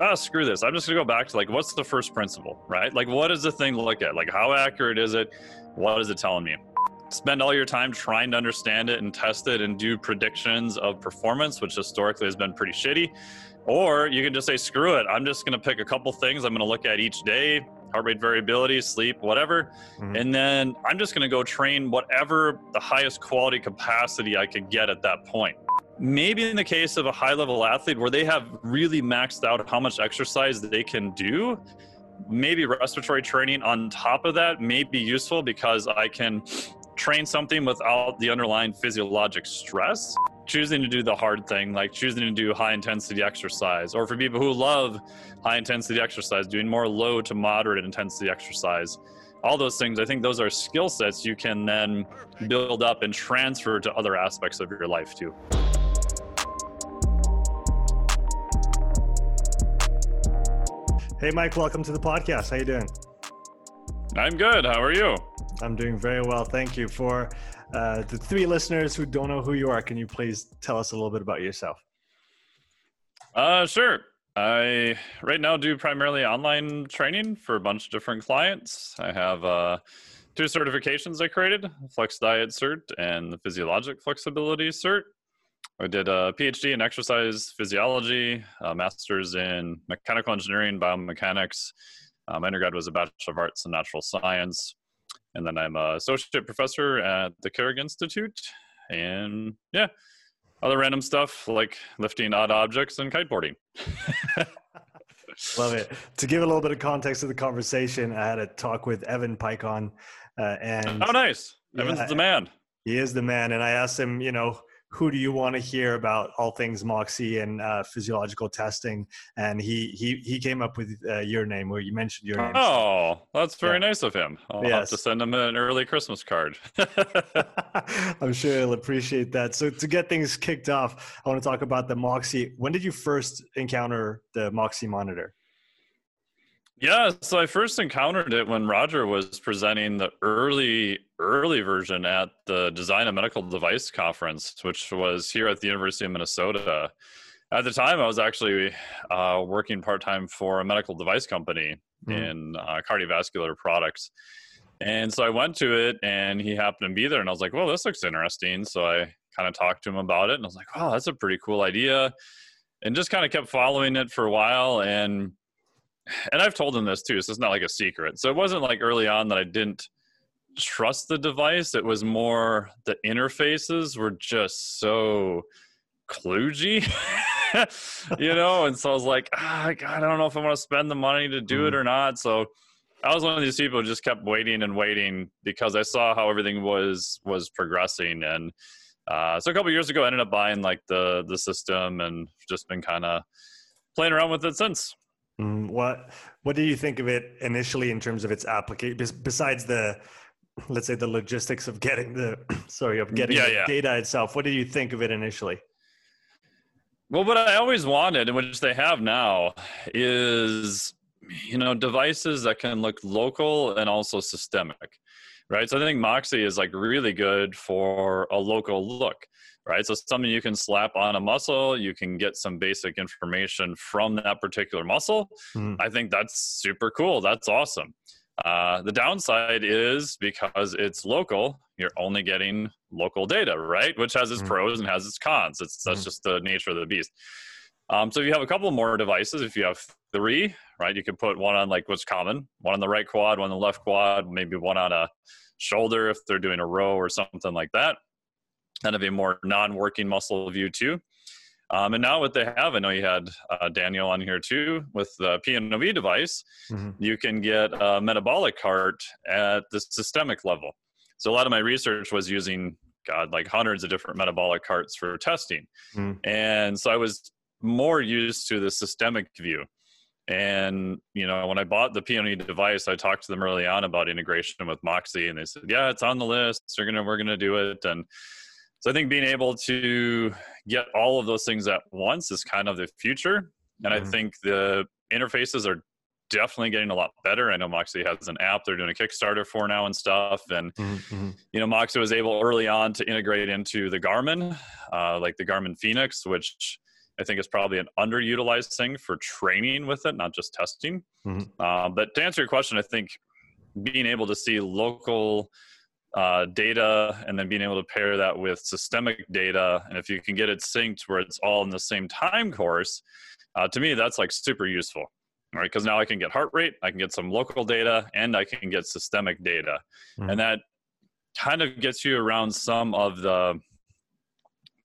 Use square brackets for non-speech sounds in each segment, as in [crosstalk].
ah, screw this. I'm just gonna go back to like, what's the first principle, right? Like, what is the thing to look at? Like, how accurate is it? What is it telling me? Spend all your time trying to understand it and test it and do predictions of performance, which historically has been pretty shitty. Or you can just say, screw it. I'm just gonna pick a couple things I'm gonna look at each day, heart rate variability, sleep, whatever. Mm-hmm. And then I'm just gonna go train whatever the highest quality capacity I could get at that point maybe in the case of a high level athlete where they have really maxed out how much exercise they can do maybe respiratory training on top of that may be useful because i can train something without the underlying physiologic stress. Choosing to do the hard thing like choosing to do high intensity exercise or for people who love high intensity exercise doing more low to moderate intensity exercise all those things i think those are skill sets you can then build up and transfer to other aspects of your life too Hey, Mike, welcome to the podcast. How you doing? I'm good. How are you? I'm doing very well. Thank you. For uh, the three listeners who don't know who you are, can you please tell us a little bit about yourself? Uh, sure. I right now do primarily online training for a bunch of different clients. I have uh, two certifications I created: Flex Diet Cert and the Physiologic Flexibility Cert. I did a PhD in exercise physiology, a master's in mechanical engineering, biomechanics. Um, my undergrad was a Bachelor of Arts in Natural Science. And then I'm a associate professor at the Carrick Institute. And yeah, other random stuff like lifting odd objects and kiteboarding. Love it. To give a little bit of context to the conversation, I had a talk with Evan Peikon. Uh, and oh, nice. Evan's yeah, the man. He is the man. And I asked him, you know, who do you want to hear about all things Moxy and uh, physiological testing? And he he he came up with uh, your name, where you mentioned your name. Oh, that's very yeah. nice of him. I'll yes. have to send him an early Christmas card. [laughs] [laughs] I'm sure he'll appreciate that. So to get things kicked off, I want to talk about the Moxy. When did you first encounter the Moxy monitor? Yeah, so I first encountered it when Roger was presenting the early early version at the Design a Medical Device conference, which was here at the University of Minnesota. At the time, I was actually uh, working part time for a medical device company mm. in uh, cardiovascular products. And so I went to it, and he happened to be there, and I was like, "Well, this looks interesting." So I kind of talked to him about it, and I was like, "Wow, that's a pretty cool idea," and just kind of kept following it for a while, and and I've told him this too, so it's not like a secret. So it wasn't like early on that I didn't trust the device. It was more the interfaces were just so kludgy, [laughs] you know. And so I was like, ah, God, I don't know if I want to spend the money to do mm. it or not. So I was one of these people who just kept waiting and waiting because I saw how everything was was progressing. And uh, so a couple years ago, I ended up buying like the the system and just been kind of playing around with it since. Mm, what What do you think of it initially in terms of its application? Besides the, let's say, the logistics of getting the [clears throat] sorry of getting yeah, the yeah. data itself, what did you think of it initially? Well, what I always wanted, and which they have now, is you know devices that can look local and also systemic, right? So I think Moxy is like really good for a local look right? So something you can slap on a muscle, you can get some basic information from that particular muscle. Mm. I think that's super cool. That's awesome. Uh, the downside is because it's local, you're only getting local data, right? Which has its mm. pros and has its cons. It's that's mm. just the nature of the beast. Um, so if you have a couple more devices, if you have three, right, you can put one on like what's common, one on the right quad, one on the left quad, maybe one on a shoulder if they're doing a row or something like that kind of a more non-working muscle view too. Um, and now what they have, I know you had uh, Daniel on here too with the PNOE device. Mm-hmm. You can get a metabolic cart at the systemic level. So a lot of my research was using God, like hundreds of different metabolic carts for testing. Mm-hmm. And so I was more used to the systemic view. And you know, when I bought the PNOE device, I talked to them early on about integration with Moxy, and they said, "Yeah, it's on the list. We're gonna we're gonna do it." And so I think being able to get all of those things at once is kind of the future. And mm-hmm. I think the interfaces are definitely getting a lot better. I know Moxy has an app they're doing a Kickstarter for now and stuff. And, mm-hmm. you know, Moxy was able early on to integrate into the Garmin, uh, like the Garmin Fenix, which I think is probably an underutilized thing for training with it, not just testing. Mm-hmm. Uh, but to answer your question, I think being able to see local uh, data and then being able to pair that with systemic data, and if you can get it synced where it's all in the same time course, uh, to me that's like super useful. Right, because now I can get heart rate, I can get some local data, and I can get systemic data, mm-hmm. and that kind of gets you around some of the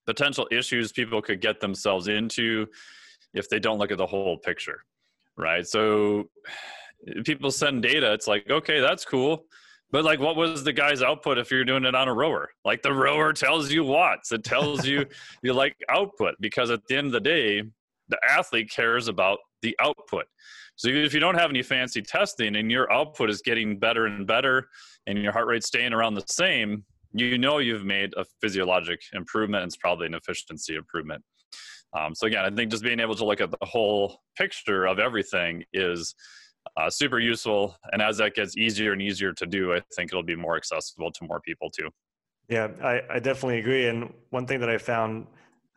potential issues people could get themselves into if they don't look at the whole picture right so people send data it's like okay that's cool but like what was the guy's output if you're doing it on a rower? Like the rower tells you watts. It tells you [laughs] you like output because at the end of the day the athlete cares about the output. So if you don't have any fancy testing and your output is getting better and better and your heart rate staying around the same you know you've made a physiologic improvement and it's probably an efficiency improvement. Um, so again, I think just being able to look at the whole picture of everything is uh, super useful. And as that gets easier and easier to do, I think it'll be more accessible to more people too. Yeah, I, I definitely agree. And one thing that I found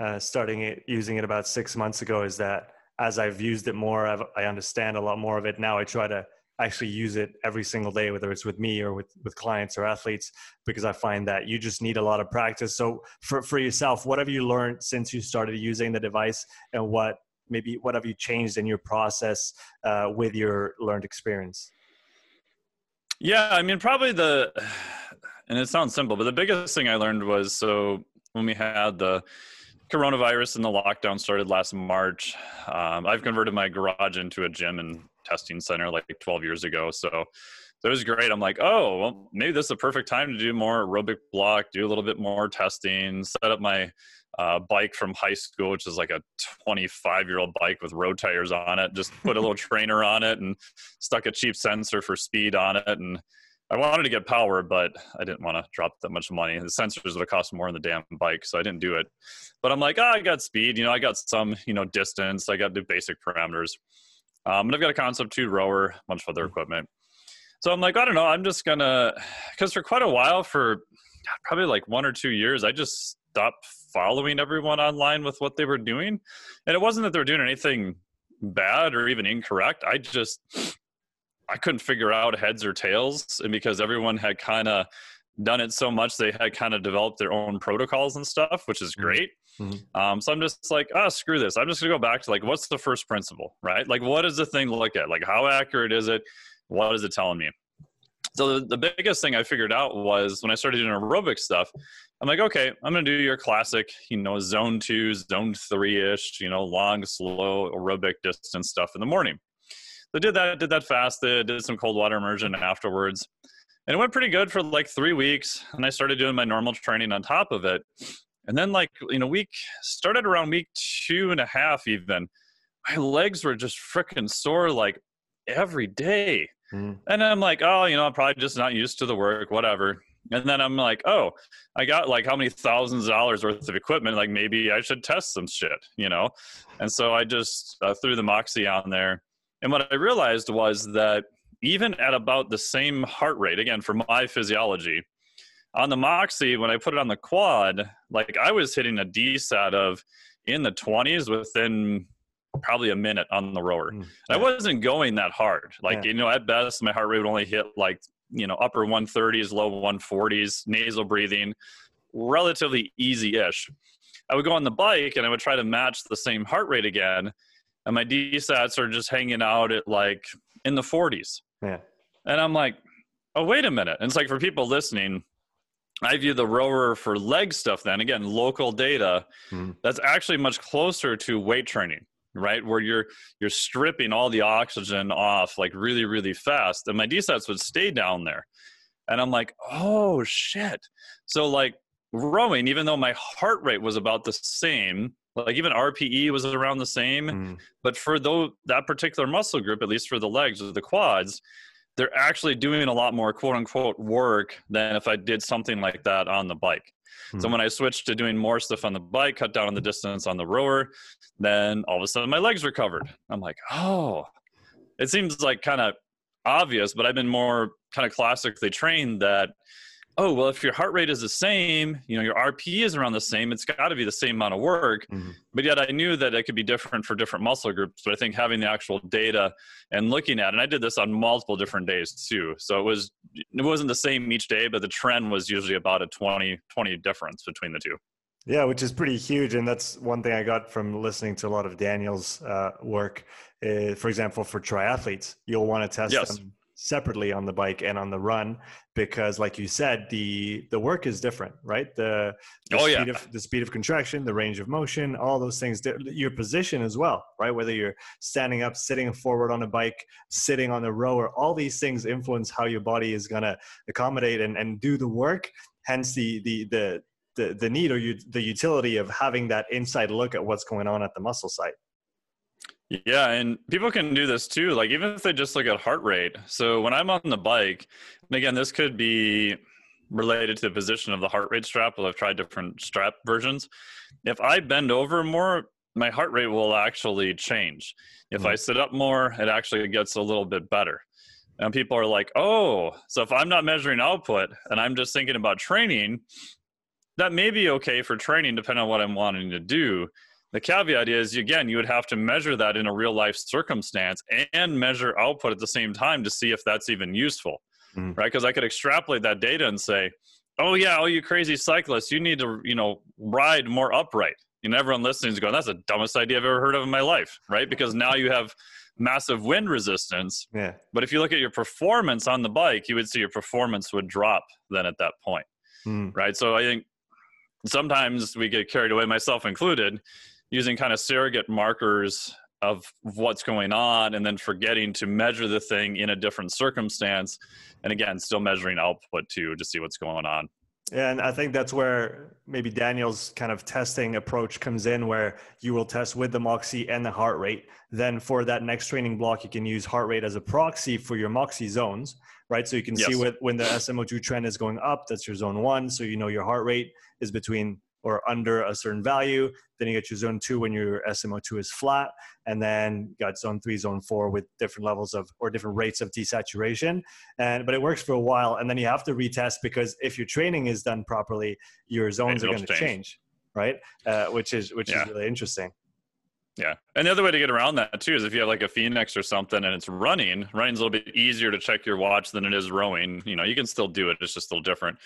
uh, starting it, using it about six months ago is that as I've used it more, I've, I understand a lot more of it. Now I try to actually use it every single day, whether it's with me or with, with clients or athletes, because I find that you just need a lot of practice. So for, for yourself, what have you learned since you started using the device and what maybe what have you changed in your process uh, with your learned experience? Yeah, I mean, probably the, [sighs] and it sounds simple, but the biggest thing I learned was so when we had the coronavirus and the lockdown started last March, um, I've converted my garage into a gym and testing center like 12 years ago. So, it was great. I'm like, oh, well, maybe this is a perfect time to do more aerobic block, do a little bit more testing, set up my uh, bike from high school, which is like a 25 year old bike with road tires on it. Just put a little [laughs] trainer on it and stuck a cheap sensor for speed on it. And I wanted to get power, but I didn't want to drop that much money. The sensors would have cost more than the damn bike, so I didn't do it. But I'm like, oh, I got speed. You know, I got some, you know, distance. I got the basic parameters. Um, and I've got a Concept 2 rower, a bunch of other mm. equipment. So I'm like, I don't know, I'm just gonna, because for quite a while, for probably like one or two years, I just stopped following everyone online with what they were doing. And it wasn't that they were doing anything bad or even incorrect. I just, I couldn't figure out heads or tails. And because everyone had kind of done it so much, they had kind of developed their own protocols and stuff, which is mm. great. Mm-hmm. Um, so I'm just like, ah, oh, screw this. I'm just gonna go back to like, what's the first principle, right? Like, what does the thing to look at? Like, how accurate is it? What is it telling me? So the, the biggest thing I figured out was when I started doing aerobic stuff, I'm like, okay, I'm gonna do your classic, you know, zone two, zone three ish, you know, long, slow aerobic distance stuff in the morning. So I did that, did that fast, did some cold water immersion afterwards. And it went pretty good for like three weeks. And I started doing my normal training on top of it. And then, like, you know, week started around week two and a half, even. My legs were just freaking sore like every day. Mm. And I'm like, oh, you know, I'm probably just not used to the work, whatever. And then I'm like, oh, I got like how many thousands of dollars worth of equipment? Like maybe I should test some shit, you know? And so I just uh, threw the Moxy on there. And what I realized was that even at about the same heart rate, again, for my physiology, on the Moxy, when I put it on the quad, like I was hitting a DSAT of in the 20s within probably a minute on the rower. Mm, yeah. I wasn't going that hard. Like, yeah. you know, at best, my heart rate would only hit like, you know, upper 130s, low 140s, nasal breathing, relatively easy ish. I would go on the bike and I would try to match the same heart rate again. And my DSATs are just hanging out at like in the 40s. Yeah. And I'm like, oh, wait a minute. And it's like for people listening, I view the rower for leg stuff then again local data mm. that's actually much closer to weight training right where you're you're stripping all the oxygen off like really really fast and my DSATs would stay down there and I'm like oh shit so like rowing even though my heart rate was about the same like even RPE was around the same mm. but for though that particular muscle group at least for the legs or the quads they're actually doing a lot more quote unquote work than if I did something like that on the bike. Hmm. So when I switched to doing more stuff on the bike, cut down on the distance on the rower, then all of a sudden my legs recovered. I'm like, oh, it seems like kind of obvious, but I've been more kind of classically trained that oh well if your heart rate is the same you know your rp is around the same it's got to be the same amount of work mm-hmm. but yet i knew that it could be different for different muscle groups but i think having the actual data and looking at it and i did this on multiple different days too so it was it wasn't the same each day but the trend was usually about a 20 20 difference between the two yeah, which is pretty huge, and that's one thing I got from listening to a lot of Daniel's uh, work. Uh, for example, for triathletes, you'll want to test yes. them separately on the bike and on the run because like you said the the work is different right? The, the oh, speed yeah. of the speed of contraction the range of motion all those things your position as well right? Whether you're standing up sitting forward on a bike sitting on the rower all these things influence how your body is going to accommodate and, and do the work. Hence the the the the, the need or you, the utility of having that inside look at what's going on at the muscle site yeah, and people can do this too. Like even if they just look at heart rate. So when I'm on the bike, and again, this could be related to the position of the heart rate strap. Well, I've tried different strap versions. If I bend over more, my heart rate will actually change. If mm-hmm. I sit up more, it actually gets a little bit better. And people are like, oh, so if I'm not measuring output and I'm just thinking about training, that may be okay for training depending on what I'm wanting to do. The caveat is, again, you would have to measure that in a real life circumstance and measure output at the same time to see if that's even useful, mm-hmm. right? Because I could extrapolate that data and say, oh yeah, all you crazy cyclists, you need to, you know, ride more upright. And everyone listening is going, that's the dumbest idea I've ever heard of in my life, right? Because now you have massive wind resistance. Yeah. But if you look at your performance on the bike, you would see your performance would drop then at that point, mm. right? So I think sometimes we get carried away, myself included, using kind of surrogate markers of what's going on and then forgetting to measure the thing in a different circumstance and again still measuring output too to see what's going on yeah, and I think that's where maybe Daniel's kind of testing approach comes in, where you will test with the Moxy and the heart rate. Then for that next training block, you can use heart rate as a proxy for your Moxy zones, right? So you can yes. see what, when the SMO2 trend is going up, that's your zone one. So you know your heart rate is between or under a certain value. Then you get your zone two when your SMO2 is flat. And then you got zone three, zone four with different levels of or different rates of desaturation. And but it works for a while. And then you have to retest because if your training is done properly, your zones are going to change. change. right? Uh, which is which yeah. is really interesting. Yeah. And the other way to get around that too is if you have like a Fenix or something and it's running, running's a little bit easier to check your watch than it is rowing. You know, you can still do it. It's just a little different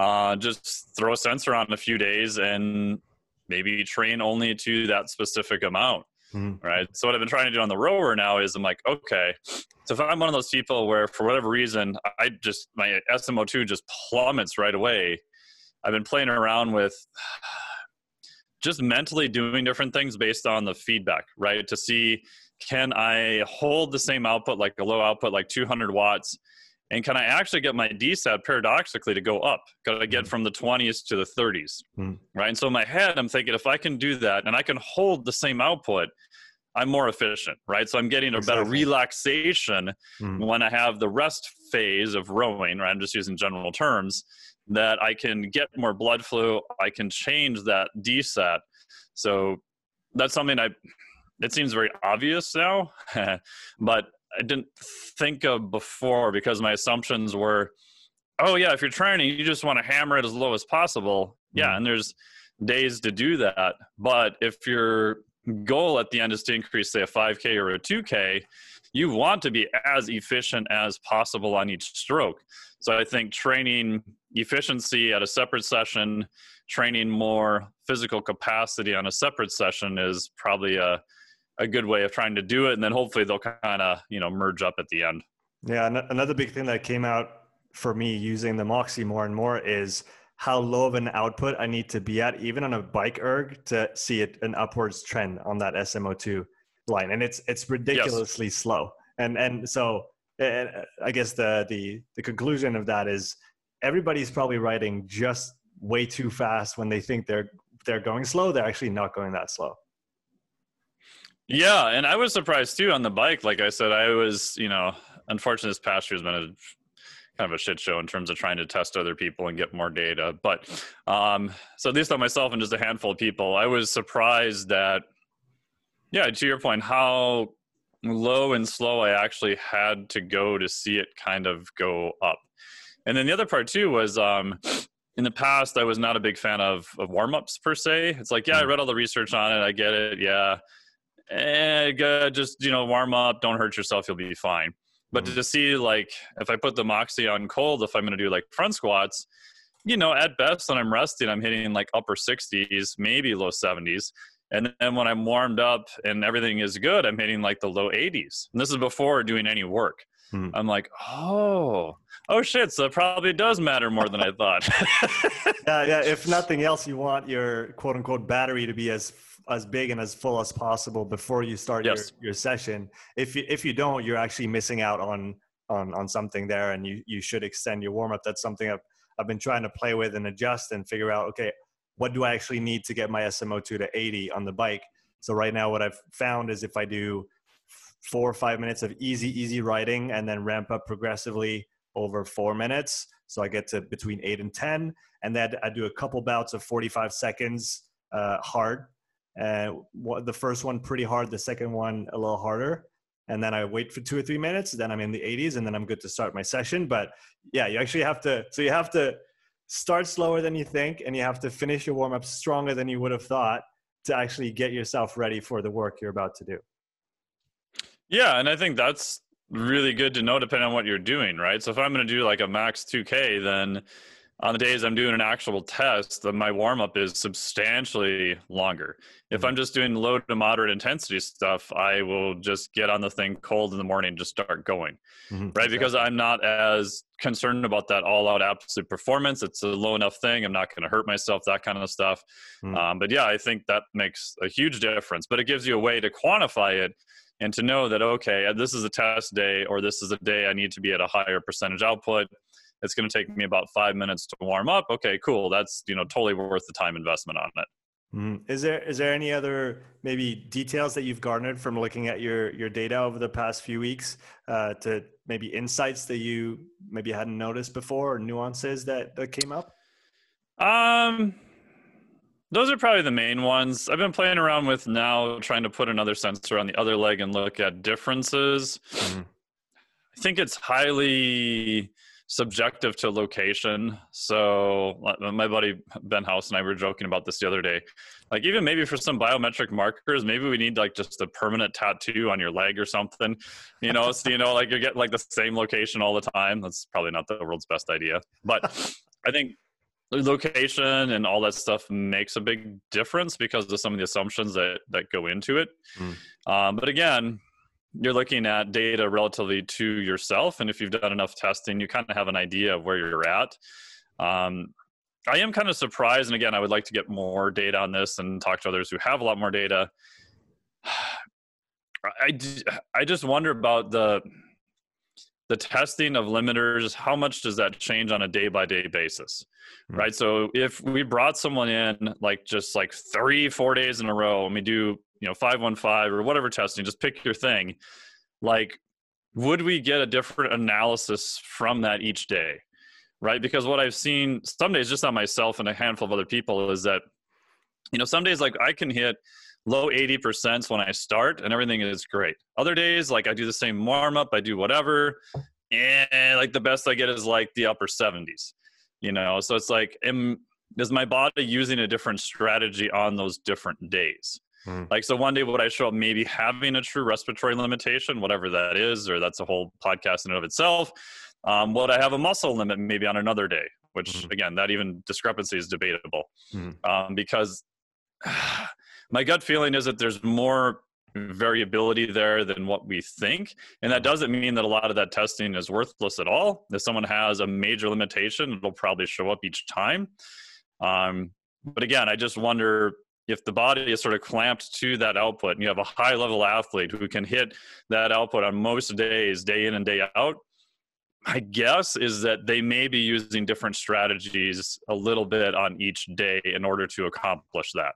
uh, just throw a sensor on a few days and maybe train only to that specific amount. Mm-hmm. Right. So what I've been trying to do on the rower now is I'm like, okay, so if I'm one of those people where for whatever reason I just my SMO2 just plummets right away, I've been playing around with [sighs] just mentally doing different things based on the feedback, right? To see can I hold the same output like a low output like 200 watts and can I actually get my DSAT paradoxically to go up? Could I get mm. from the 20s to the 30s? Mm. Right. And so in my head, I'm thinking if I can do that and I can hold the same output, I'm more efficient, right? So I'm getting a exactly. better relaxation mm. when I have the rest phase of rowing, right? I'm just using general terms that I can get more blood flow. I can change that DSAT. So that's something I, it seems very obvious now, [laughs] but I didn't think of before because my assumptions were, oh yeah, if you're training, you just want to hammer it as low as possible. Yeah, mm-hmm. and there's days to do that. But if your goal at the end is to increase, say, a 5K or a 2K, you want to be as efficient as possible on each stroke. So I think training efficiency at a separate session, training more physical capacity on a separate session is probably a a good way of trying to do it. And then hopefully they'll kind of you know merge up at the end. Yeah another big thing that came out for me using the moxy more and more is how low of an output i need to be at even on a bike erg to see it an upwards trend on that smo2 line. And it's it's ridiculously yes. slow. And and so and i guess the the the conclusion of that is everybody's probably riding just way too fast when they think they're they're going slow. They're actually not going that slow yeah, and I was surprised too on the bike. Like I said, I was, you know, unfortunately, this past year has been a kind of a shit show in terms of trying to test other people and get more data. But um, so at least on myself and just a handful of people, I was surprised that, yeah, to your point, how low and slow I actually had to go to see it kind of go up. And then the other part too was um, in the past I was not a big fan of, of warm ups per se. It's like yeah, I mm. read all the research on it, I get it, yeah, eh, just you know warm up, don't hurt yourself, you'll be fine. But mm-hmm. to see like if I put the Moxy on cold, if I'm going to do like front squats, you know, at best when I'm resting, I'm hitting like upper 60s, maybe low 70s. And then when I'm warmed up and everything is good, I'm hitting like the low 80s. And this is before doing any work. Hmm. I'm like, oh, oh shit. So it probably does matter more than I thought. [laughs] [laughs] yeah, yeah. If nothing else, you want your quote unquote battery to be as as big and as full as possible before you start yes. your, your session. If you if you don't, you're actually missing out on on on something there, and you you should extend your warm up. That's something I've I've been trying to play with and adjust and figure out. Okay, what do I actually need to get my SMO2 to 80 on the bike? So right now, what I've found is if I do four or five minutes of easy, easy riding and then ramp up progressively over four minutes. So I get to between eight and 10. And then I do a couple bouts of 45 seconds uh, hard. Uh, the first one pretty hard, the second one a little harder. And then I wait for two or three minutes. Then I'm in the 80s and then I'm good to start my session. But yeah, you actually have to, so you have to start slower than you think and you have to finish your warm up stronger than you would have thought to actually get yourself ready for the work you're about to do. Yeah, and I think that's really good to know depending on what you're doing, right? So if I'm going to do like a max 2K, then on the days I'm doing an actual test, the, my warm up is substantially longer. If I'm mm-hmm. just doing low to moderate intensity stuff, I will just get on the thing cold in the morning, and just start going, mm-hmm. right? Exactly. Because I'm not as concerned about that all out absolute performance. It's a low enough thing. I'm not going to hurt myself, that kind of stuff. Mm-hmm. Um, but yeah, I think that makes a huge difference. But it gives you a way to quantify it and to know that, okay, this is a test day or this is a day I need to be at a higher percentage output it's going to take me about five minutes to warm up okay cool that's you know totally worth the time investment on it mm-hmm. is there is there any other maybe details that you've garnered from looking at your your data over the past few weeks uh, to maybe insights that you maybe hadn't noticed before or nuances that that came up um those are probably the main ones. I've been playing around with now trying to put another sensor on the other leg and look at differences. Mm-hmm. I think it's highly subjective to location. So my buddy Ben House and I were joking about this the other day. Like even maybe for some biometric markers, maybe we need like just a permanent tattoo on your leg or something. You know, so you know, like you get like the same location all the time. That's probably not the world's best idea. But [laughs] I think location and all that stuff makes a big difference because of some of the assumptions that that go into it. Mm. Um, but again, you're looking at data relatively to yourself and if you've done enough testing you kind of have an idea of where you're at. Um, i am kind of surprised and again i would like to get more data on this and talk to others who have a lot more data. [sighs] I, I just wonder about the the testing of limiters how much does that change on a day by day basis mm-hmm. right? So if we brought someone in like just like three four days in a row and we do you know 515 or whatever testing just pick your thing. Like would we get a different analysis from that each day? Right? Because what i've seen some days just on myself and a handful of other people is that you know some days like i can hit low 80% when i start and everything is great. Other days like i do the same warm up i do whatever and like the best i get is like the upper 70s you know? So it's like am, is my body using a different strategy on those different days Mm. Like, so one day would I show up maybe having a true respiratory limitation, whatever that is, or that's a whole podcast in and of itself. Um, would I have a muscle limit maybe on another day? Which, mm. again, that even discrepancy is debatable mm. um, because [sighs] my gut feeling is that there's more variability there than what we think. And that mm. doesn't mean that a lot of that testing is worthless at all. If someone has a major limitation, it'll probably show up each time. Um, but again, I just wonder if the body is sort of clamped to that output and you have a high level athlete who can hit that output on most days day in and day out my guess is that they may be using different strategies a little bit on each day in order to accomplish that.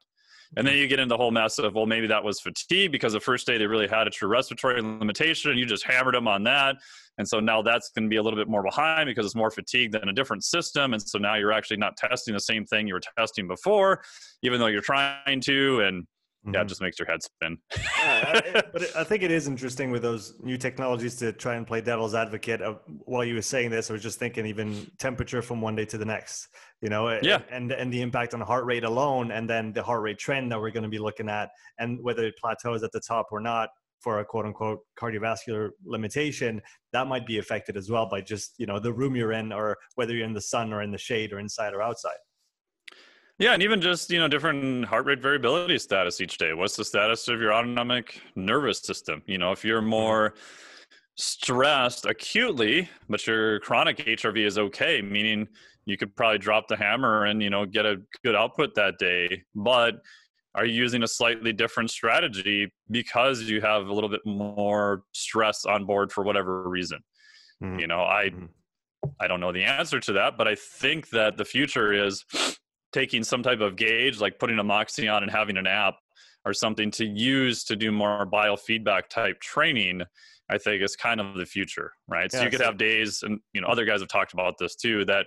And then you get into the whole mess of well maybe that was fatigue because the first day they really had a true respiratory limitation and you just hammered them on that and so now that's going to be a little bit more behind because it's more fatigue than a different system and so now you're actually not testing the same thing you were testing before even though you're trying to and yeah, it mm-hmm. just makes your head spin. yeah, [laughs] but I think it is interesting with those new technologies to try and play devil's advocate. Of, while you were saying this, I was just thinking even temperature from one day to the next. You know, yeah, and and the impact on heart rate alone, and then the heart rate trend that we're going to be looking at, and whether it plateaus at the top or not for a quote unquote cardiovascular limitation, that might be affected as well by just you know the room you're in, or whether you're in the sun or in the shade or inside or outside. Yeah, and even just you know different heart rate variability status each day. What's the status of your autonomic nervous system? You know, if you're mm-hmm. more stressed acutely, but your chronic HRV is okay, meaning you could probably drop the hammer and you know get a good output that day. But are you using a slightly different strategy because you have a little bit more stress on board for whatever reason? Mm-hmm. You know, I mm-hmm. I don't know the answer to that, but I think that the future is taking some type of gauge, like putting a Moxy on and having an app or something to use to do more biofeedback type training, I think is kind of the future, right? So you could have days, and you know, other guys have talked about this too. That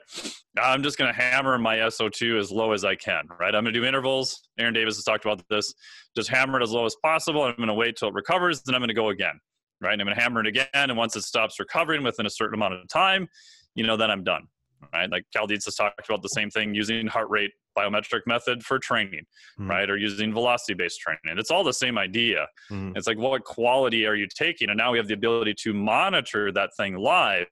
I'm just going to hammer my SO2 as low as I can, right? I'm going to do intervals. Aaron Davis has talked about this. Just hammer it as low as possible. I'm going to wait till it recovers, then I'm going to go again, right? And I'm going to hammer it again, and once it stops recovering within a certain amount of time, you know, then I'm done right? Like Cal Dietz has talked about the same thing using heart rate biometric method for training, mm-hmm. right? Or using velocity based training. It's all the same idea. Mm-hmm. It's like, what quality are you taking? And now we have the ability to monitor that thing live.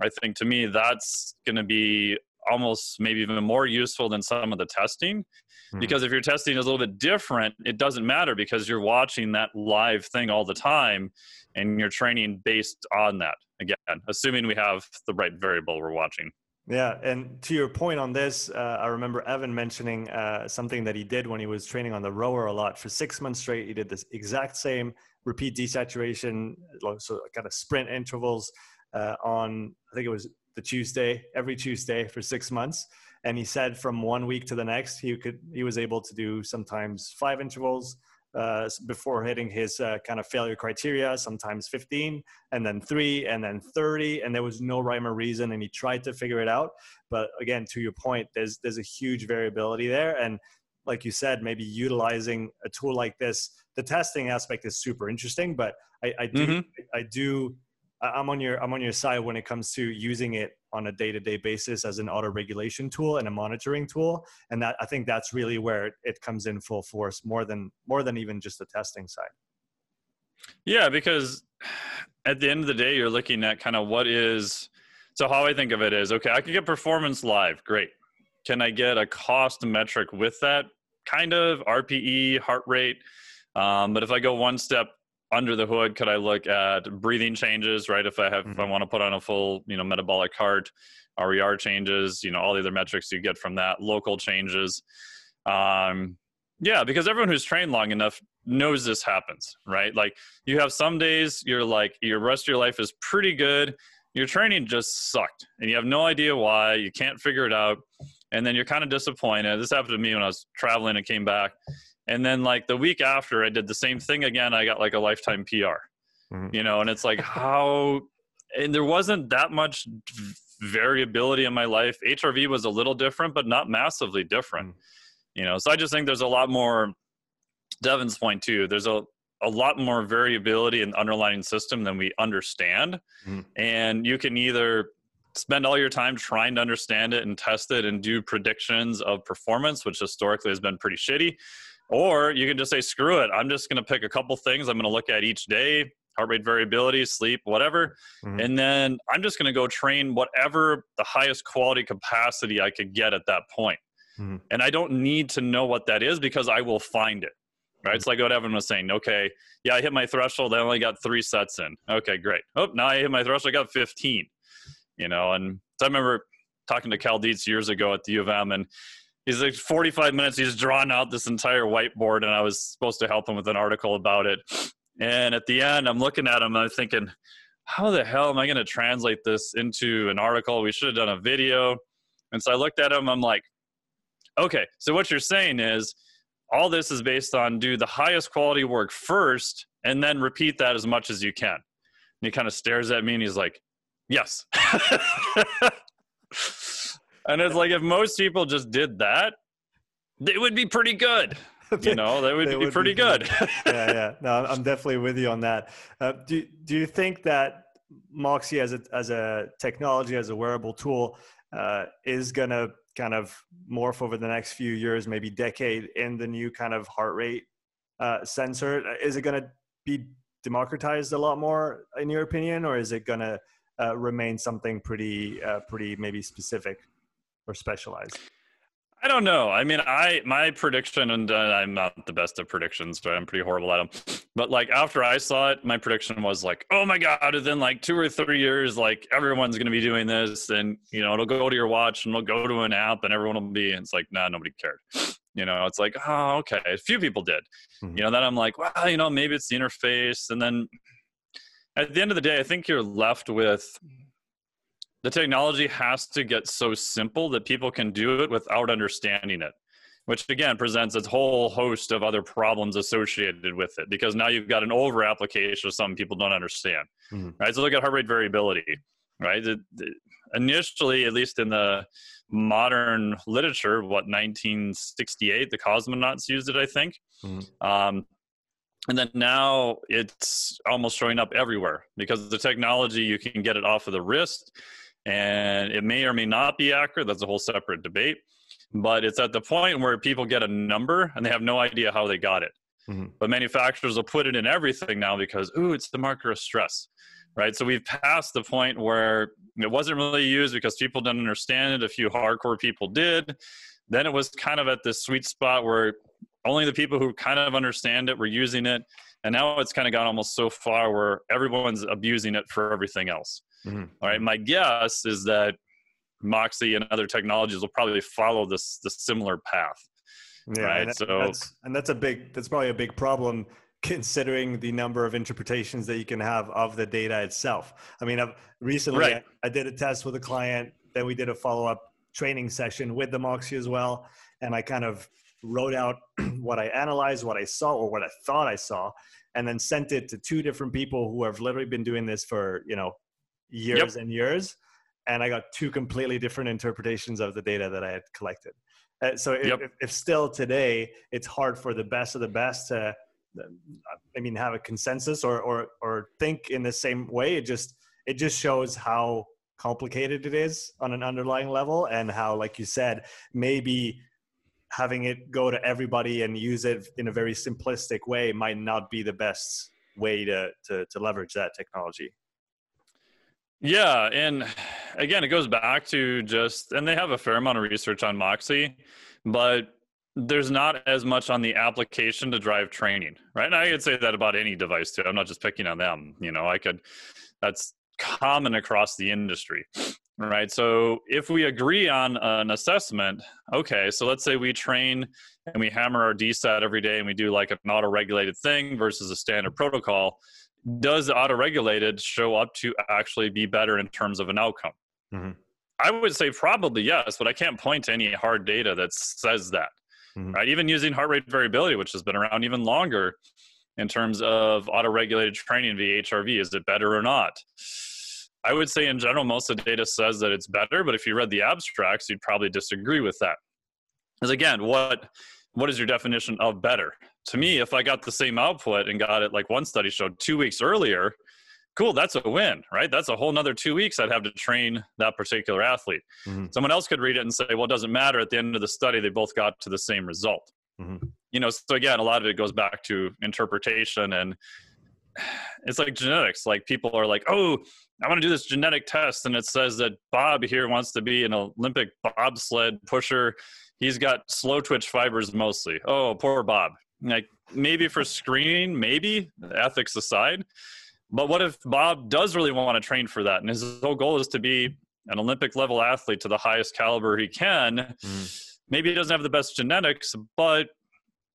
I think to me, that's going to be almost maybe even more useful than some of the testing. Mm-hmm. Because if your testing is a little bit different, it doesn't matter because you're watching that live thing all the time and you're training based on that again, assuming we have the right variable we're watching. Yeah, and to your point on this, uh, I remember Evan mentioning uh, something that he did when he was training on the rower a lot. For six months straight, he did this exact same repeat desaturation, so kind of sprint intervals uh, on, I think it was the Tuesday, every Tuesday for six months. And he said from one week to the next, he could he was able to do sometimes five intervals, uh, before hitting his uh, kind of failure criteria, sometimes 15, and then three, and then 30, and there was no rhyme or reason, and he tried to figure it out. But again, to your point, there's there's a huge variability there, and like you said, maybe utilizing a tool like this, the testing aspect is super interesting. But I, I do mm-hmm. I do I'm on your I'm on your side when it comes to using it on a day-to-day basis as an auto regulation tool and a monitoring tool. And that i think that's really where it comes in full force more than more than even just the testing side. Yeah because at the end of the day you're looking at kind of what is so how i think of it is okay i can get performance live great. Can i get a cost metric with that? Kind of rpe heart rate. Um, but if i go one step under the hood could i look at breathing changes right if i have mm-hmm. if i mm-hmm. want to put on a full you know metabolic cart rer changes you know all the other metrics you get from that local changes um yeah because everyone who's trained long enough knows this happens right like you have some days you're like your rest of your life is pretty good your training just sucked and you have no idea why you can't figure it out and then you're kind of disappointed this happened to me when i was traveling and came back and then like the week after i did the same thing again i got like a lifetime pr mm-hmm. you know and it's like how and there wasn't that much variability in my life hrv was a little different but not massively different mm-hmm. you know so i just think there's a lot more devin's point too there's a a lot more variability in the underlying system than we understand mm-hmm. and you can either spend all your time trying to understand it and test it and do predictions of performance which historically has been pretty shitty or you can just say, screw it. I'm just going to pick a couple things I'm going to look at each day heart rate variability, sleep, whatever. Mm-hmm. And then I'm just going to go train whatever the highest quality capacity I could get at that point. Mm-hmm. And I don't need to know what that is because I will find it. Right. Mm-hmm. It's like what Evan was saying. Okay. Yeah, I hit my threshold. I only got three sets in. Okay, great. Oh, now I hit my threshold. I got 15. You know, and so I remember talking to Cal Dietz years ago at the U of M and he's like 45 minutes he's drawn out this entire whiteboard and i was supposed to help him with an article about it. And at the end i'm looking at him i'm thinking how the hell am i going to translate this into an article? We should have done a video. And so i looked at him i'm like okay so what you're saying is all this is based on do the highest quality work first and then repeat that as much as you can. And he kind of stares at me and he's like yes [laughs] And it's like if most people just did that, it would be pretty good. [laughs] you know, that would be would pretty be good. yeah, yeah. No, I'm definitely with you on that. Uh, do Do you think that Moxy as a as a technology as a wearable tool uh, is gonna kind of morph over the next few years, maybe decade, in the new kind of heart rate uh, sensor? Is it gonna be democratized a lot more, in your opinion, or is it gonna uh, remain something pretty uh, pretty maybe specific or specialized? I don't know. I mean, I my prediction, and uh, I'm not the best at predictions, but I'm pretty horrible at them. But like after I saw it, my prediction was like, oh my god! Within like two or three years, like everyone's going to be doing this, and you know, it'll go to your watch, and it'll go to an app, and everyone will be. And it's like, nah, nobody cared. You know, it's like, oh, okay. A few people did. Mm-hmm. You know, then I'm like, well, you know, maybe it's the interface, and then at the end of the day, I think you're left with the technology has to get so simple that people can do it without understanding it which again presents a whole host of other problems associated with it because now you've got an over application of something people don't understand mm-hmm. right so look at heart rate variability right the, the, initially at least in the modern literature what 1968 the cosmonauts used it i think mm-hmm. um, and then now it's almost showing up everywhere because the technology you can get it off of the wrist and it may or may not be accurate. That's a whole separate debate. But it's at the point where people get a number and they have no idea how they got it. Mm-hmm. But manufacturers will put it in everything now because, ooh, it's the marker of stress, right? So we've passed the point where it wasn't really used because people didn't understand it. A few hardcore people did. Then it was kind of at this sweet spot where only the people who kind of understand it were using it. And now it's kind of gone almost so far where everyone's abusing it for everything else. Mm-hmm. All right. My guess is that Moxy and other technologies will probably follow this the similar path. Yeah, right. And so that's, and that's a big that's probably a big problem considering the number of interpretations that you can have of the data itself. I mean, I've recently right. I, I did a test with a client, then we did a follow up training session with the Moxy as well, and I kind of wrote out [clears throat] what I analyzed, what I saw, or what I thought I saw, and then sent it to two different people who have literally been doing this for you know years yep. and years and i got two completely different interpretations of the data that i had collected uh, so yep. if, if, still today it's hard for the best of the best to i mean have a consensus or or or think in the same way it just it just shows how complicated it is on an underlying level and how like you said maybe having it go to everybody and use it in a very simplistic way might not be the best way to to, to leverage that technology yeah, and again, it goes back to just, and they have a fair amount of research on Moxy, but there's not as much on the application to drive training, right? And I could say that about any device too. I'm not just picking on them. You know, I could, that's common across the industry, right? So if we agree on an assessment, okay, so let's say we train and we hammer our DSAT every day and we do like an auto regulated thing versus a standard protocol does auto-regulated show up to actually be better in terms of an outcome? Mm-hmm. I would say probably yes, but I can't point to any hard data that says that. Mm-hmm. Right? Even using heart rate variability, which has been around even longer in terms of auto-regulated training via HRV, is it better or not? I would say in general, most of the data says that it's better, but if you read the abstracts, you'd probably disagree with that. Because again, what what is your definition of better? To me, if I got the same output and got it like one study showed two weeks earlier, cool, that's a win, right? That's a whole nother two weeks I'd have to train that particular athlete. Mm-hmm. Someone else could read it and say, well, it doesn't matter. At the end of the study, they both got to the same result. Mm-hmm. You know, so again, a lot of it goes back to interpretation and [sighs] it's like genetics. Like people are like, oh, I want to do this genetic test, and it says that Bob here wants to be an Olympic bobsled pusher. He's got slow twitch fibers mostly. Oh, poor Bob. Like maybe for screening, maybe ethics aside. But what if Bob does really want to train for that, and his whole goal is to be an Olympic level athlete to the highest caliber he can? Mm. Maybe he doesn't have the best genetics, but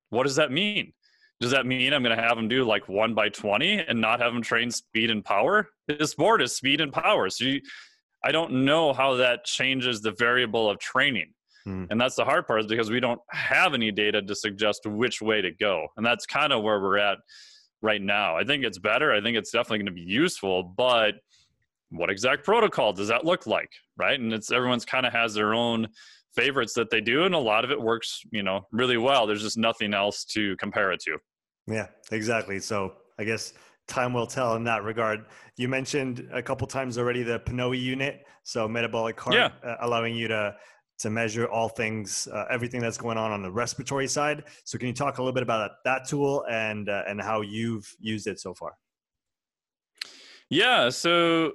what does that mean? Does that mean I'm going to have him do like one by 20 and not have him train speed and power? His sport is speed and power. So you, I don't know how that changes the variable of training. Mm. And that's the hard part is because we don't have any data to suggest which way to go. And that's kind of where we're at right now. I think it's better. I think it's definitely going to be useful, but what exact protocol does that look like? Right. And it's everyone's kind of has their own favorites that they do, and a lot of it works, you know, really well. There's just nothing else to compare it to. Yeah, exactly. So I guess time will tell in that regard. You mentioned a couple times already the PNOE unit, so metabolic cart, yeah. uh, allowing you to to measure all things, uh, everything that's going on on the respiratory side. So can you talk a little bit about that tool and uh, and how you've used it so far? Yeah, so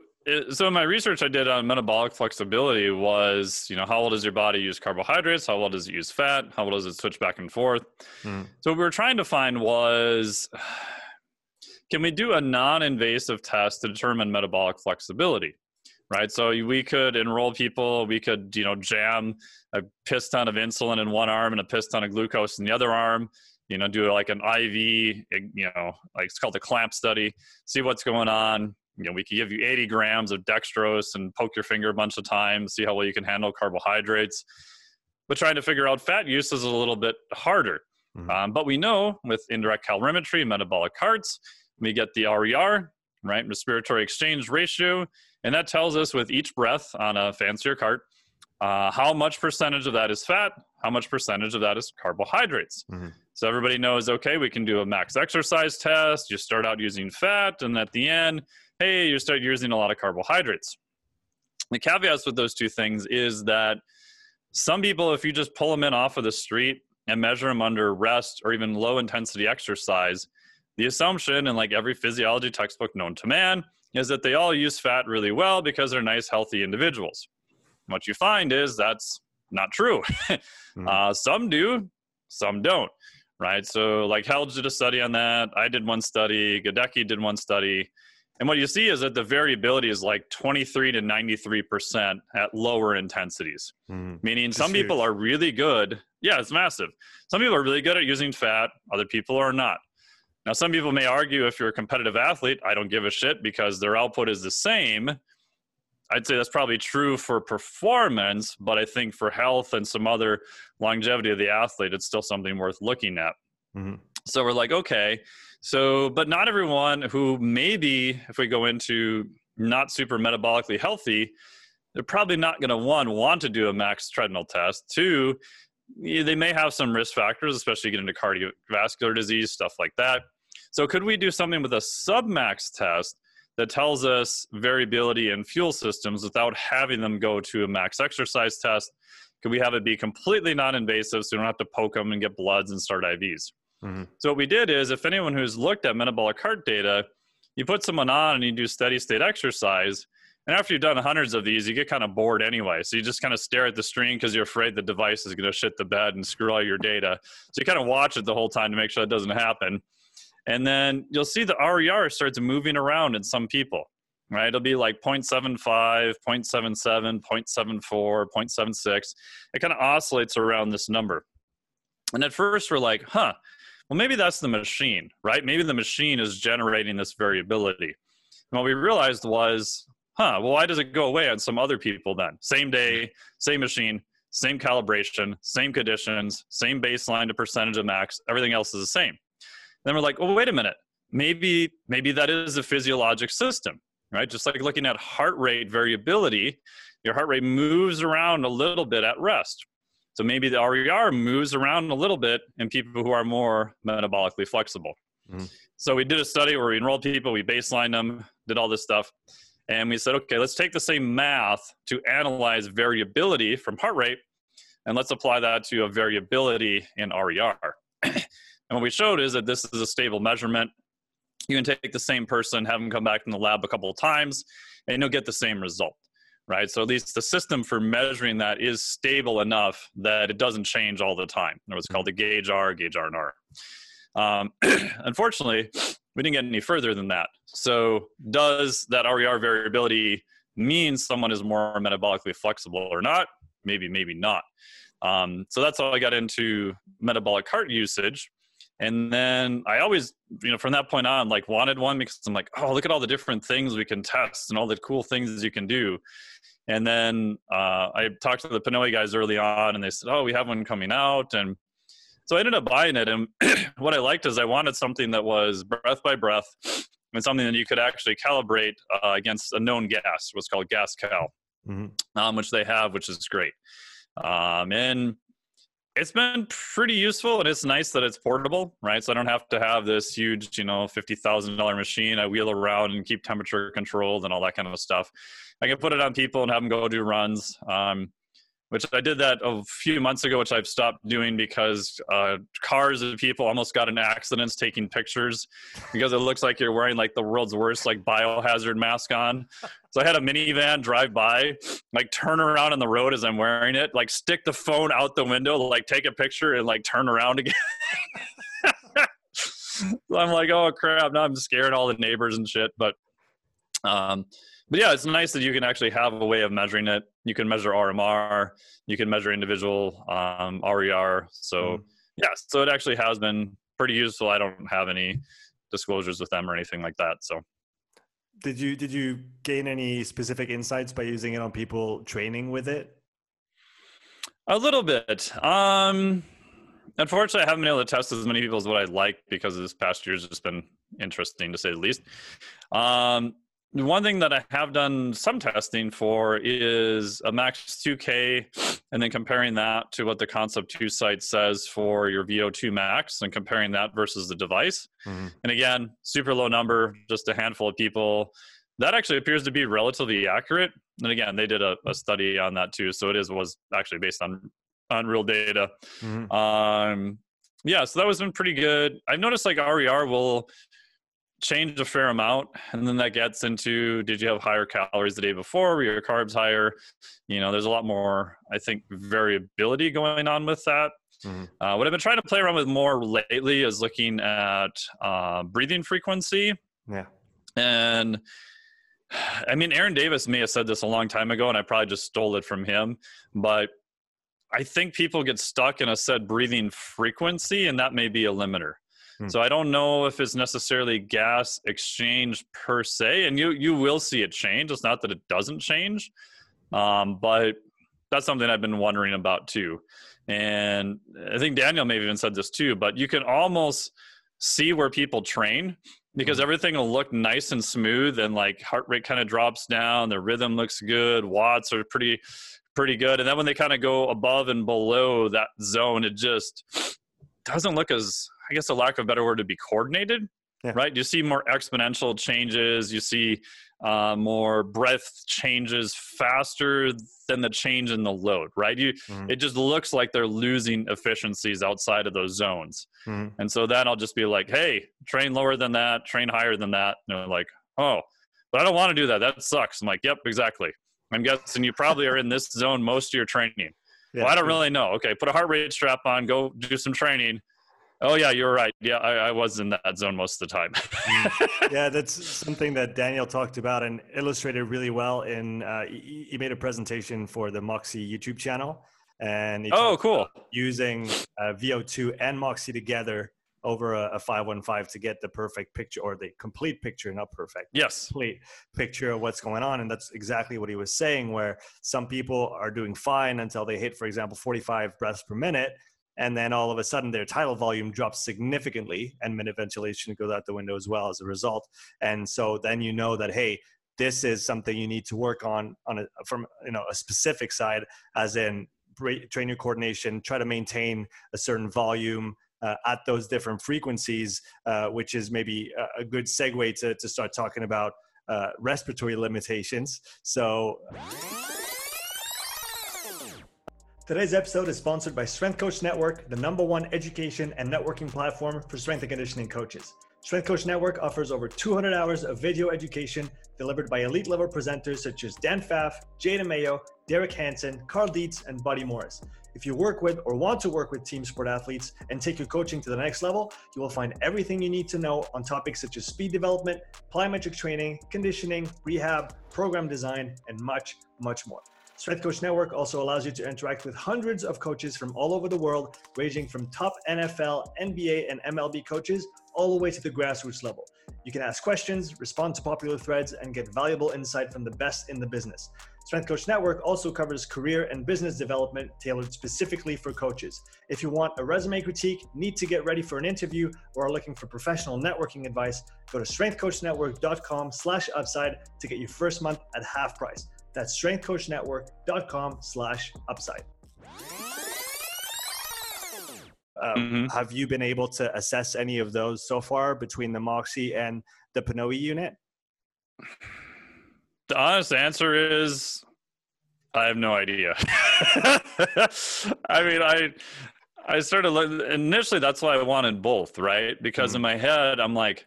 so my research I did on metabolic flexibility was, you know, how well does your body use carbohydrates? How well does it use fat? How well does it switch back and forth? Mm. So what we were trying to find was, [sighs] can we do a non-invasive test to determine metabolic flexibility? Right. So we could enroll people. We could, you know, jam a piston of insulin in one arm and a piston of glucose in the other arm you know do like an iv you know like it's called the clamp study see what's going on you know, we could give you 80 grams of dextrose and poke your finger a bunch of times, see how well you can handle carbohydrates. But trying to figure out fat use is a little bit harder. Mm-hmm. Um, but we know with indirect calorimetry, metabolic carts, we get the RER, right, respiratory exchange ratio, and that tells us with each breath on a fancier cart uh, how much percentage of that is fat, how much percentage of that is carbohydrates. Mm-hmm. So everybody knows, okay, we can do a max exercise test. You start out using fat, and at the end, hey, you start using a lot of carbohydrates. The caveats with those two things is that some people, if you just pull them in off of the street and measure them under rest or even low intensity exercise, the assumption in like every physiology textbook known to man is that they all use fat really well because they're nice, healthy individuals. What you find is that's not true. [laughs] mm. uh, some do, some don't, right? So, like Helge did a study on that. I did one study. Goedecke did one study. And what you see is that the variability is like 23 to 93% at lower intensities, mm, meaning some huge. people are really good. Yeah, it's massive. Some people are really good at using fat, other people are not. Now, some people may argue if you're a competitive athlete, I don't give a shit because their output is the same. I'd say that's probably true for performance, but I think for health and some other longevity of the athlete, it's still something worth looking at. Mm-hmm. So we're like, okay, so, but not everyone who maybe, if we go into not super metabolically healthy, they're probably not going to one want to do a max treadmill test. Two, they may have some risk factors, especially getting into cardiovascular disease, stuff like that. So, could we do something with a submax test that tells us variability in fuel systems without having them go to a max exercise test? Could we have it be completely non invasive so we don't have to poke them and get bloods and start IVs? Mm-hmm. So what we did is, if anyone who's looked at metabolic cart data, you put someone on and you do steady state exercise, and after you've done hundreds of these, you get kind of bored anyway. So you just kind of stare at the screen because you're afraid the device is going to shit the bed and screw all your data. So you kind of watch it the whole time to make sure that doesn't happen. And then you'll see the RER starts moving around in some people, right? It'll be like 0.75, 0.77, 0.74, 0.76. It kind of oscillates around this number. And at first we're like, huh, well, maybe that's the machine, right? Maybe the machine is generating this variability. And what we realized was, huh, well, why does it go away on some other people then? Same day, same machine, same calibration, same conditions, same baseline to percentage of max, everything else is the same. Then we're like, well, wait a minute. Maybe, maybe that is a physiologic system, right? Just like looking at heart rate variability, your heart rate moves around a little bit at rest. So maybe the RER moves around a little bit in people who are more metabolically flexible. Mm-hmm. So we did a study where we enrolled people, we baselined them, did all this stuff. And we said, okay, let's take the same math to analyze variability from heart rate, and let's apply that to a variability in RER. And what we showed is that this is a stable measurement. You can take the same person, have them come back in the lab a couple of times, and you'll get the same result right? So at least the system for measuring that is stable enough that it doesn't change all the time. It was called the gauge R, gauge R and R. Um, [clears throat] unfortunately, we didn't get any further than that. So does that RER variability mean someone is more metabolically flexible or not? Maybe, maybe not. Um, so that's how I got into metabolic cart usage. And then I always, you know, from that point on, like wanted one because I'm like, oh, look at all the different things we can test and all the cool things you can do. And then uh, I talked to the PNOE guys early on, and they said, "Oh, we have one coming out." And so I ended up buying it. And [clears throat] what I liked is I wanted something that was breath by breath, and something that you could actually calibrate uh, against a known gas, what's called gas cal, mm-hmm. um, which they have, which is great. Um, and it's been pretty useful and it's nice that it's portable, right? So I don't have to have this huge, you know, $50,000 machine I wheel around and keep temperature controlled and all that kind of stuff. I can put it on people and have them go do runs. Um, which I did that a few months ago, which I've stopped doing because uh, cars and people almost got in accidents taking pictures because it looks like you're wearing like the world's worst like biohazard mask on. So I had a minivan drive by, like turn around on the road as I'm wearing it, like stick the phone out the window, like take a picture and like turn around again. [laughs] so I'm like, oh crap! Now I'm scaring all the neighbors and shit. But um, but yeah, it's nice that you can actually have a way of measuring it. You can measure RMR, you can measure individual um, RER. So mm. yeah, so it actually has been pretty useful. I don't have any disclosures with them or anything like that. So did you did you gain any specific insights by using it on people training with it? A little bit. Um, unfortunately, I haven't been able to test as many people as what I'd like because this past year's just been interesting to say the least. Um, one thing that I have done some testing for is a max 2K, and then comparing that to what the Concept 2 site says for your VO2 max, and comparing that versus the device. Mm-hmm. And again, super low number, just a handful of people. That actually appears to be relatively accurate. And again, they did a, a study on that too, so it is was actually based on on real data. Mm-hmm. Um, yeah, so that was been pretty good. I've noticed like RER will changed a fair amount and then that gets into did you have higher calories the day before? Were your carbs higher? You know there's a lot more i think variability going on with that. Mm-hmm. uh, what i've been trying to play around with more lately is looking at uh, breathing frequency. Yeah. And [sighs] i mean aaron davis may have said this a long time ago and i probably just stole it from him but i think people get stuck in a set breathing frequency and that may be a limiter Hmm. So I don't know if it's necessarily gas exchange per se, and you you will see it change. It's not that it doesn't change, um, but that's something I've been wondering about too. And I think Daniel may have even said this too, but you can almost see where people train because hmm. everything will look nice and smooth and like heart rate kind of drops down, the rhythm looks good, watts are pretty pretty good. And then when they kind of go above and below that zone, it just doesn't look as I guess a lack of a better word to be coordinated, yeah. right? You see more exponential changes. You see uh, more breadth changes faster than the change in the load, right? You, mm-hmm. it just looks like they're losing efficiencies outside of those zones. Mm-hmm. And so then I'll just be like, hey, train lower than that, train higher than that. And they're like, oh, but I don't want to do that. That sucks. I'm like, yep, exactly. I'm guessing you probably are in this zone most of your training. [laughs] Yeah. Well, I don't really know. Okay, put a heart rate strap on, go do some training, Oh yeah, you're right. Yeah, I, I, was in that zone most of the time. Mm. [laughs] yeah, that's something that Daniel talked about and illustrated really well. In uh, he, he, made a presentation for the Moxy YouTube channel, and oh, cool, using uh, VO2 and Moxy together over a, a 515 to get the perfect picture or the complete picture, not perfect. Yes, complete picture of what's going on, and that's exactly what he was saying. Where some people are doing fine until they hit, for example, 45 breaths per minute and then all of a sudden their tidal volume drops significantly and minute ventilation goes out the window as well as a result. And so then you know that hey this is something you need to work on on a from you know a specific side as in train your coordination try to maintain a certain volume uh, at those different frequencies uh, which is maybe a, good segue to, to start talking about uh, respiratory limitations. So Today's episode is sponsored by Strength Coach Network, the number one education and networking platform for strength and conditioning coaches. Strength Coach Network offers over 200 hours of video education delivered by elite level presenters such as Dan Pfaff, Jay DeMayo, Derek Hansen, Cal Dietz, and Buddy Morris. If you work with or want to work with team sport athletes and take your coaching to the next level, you will find everything you need to know on topics such as speed development, plyometric training, conditioning, rehab, program design, and much, much more. Strength Coach Network also allows you to interact with hundreds of coaches from all over the world, ranging from top NFL, NBA, and MLB coaches all the way to the grassroots level. You can ask questions, respond to popular threads, and get valuable insight from the best in the business. Strength Coach Network also covers career and business development tailored specifically for coaches. If you want a resume critique, need to get ready for an interview, or are looking for professional networking advice, go to strengthcoachnetwork.com slash upside to get your first month at half price. That's strengthcoachnetwork.com slash upside. Um, mm-hmm. Have you been able to assess any of those so far between the Moxy and the PNOE unit? The honest answer is I have no idea. [laughs] I mean, I I started initially. That's why I wanted both, right? Because mm-hmm. in my head, I'm like,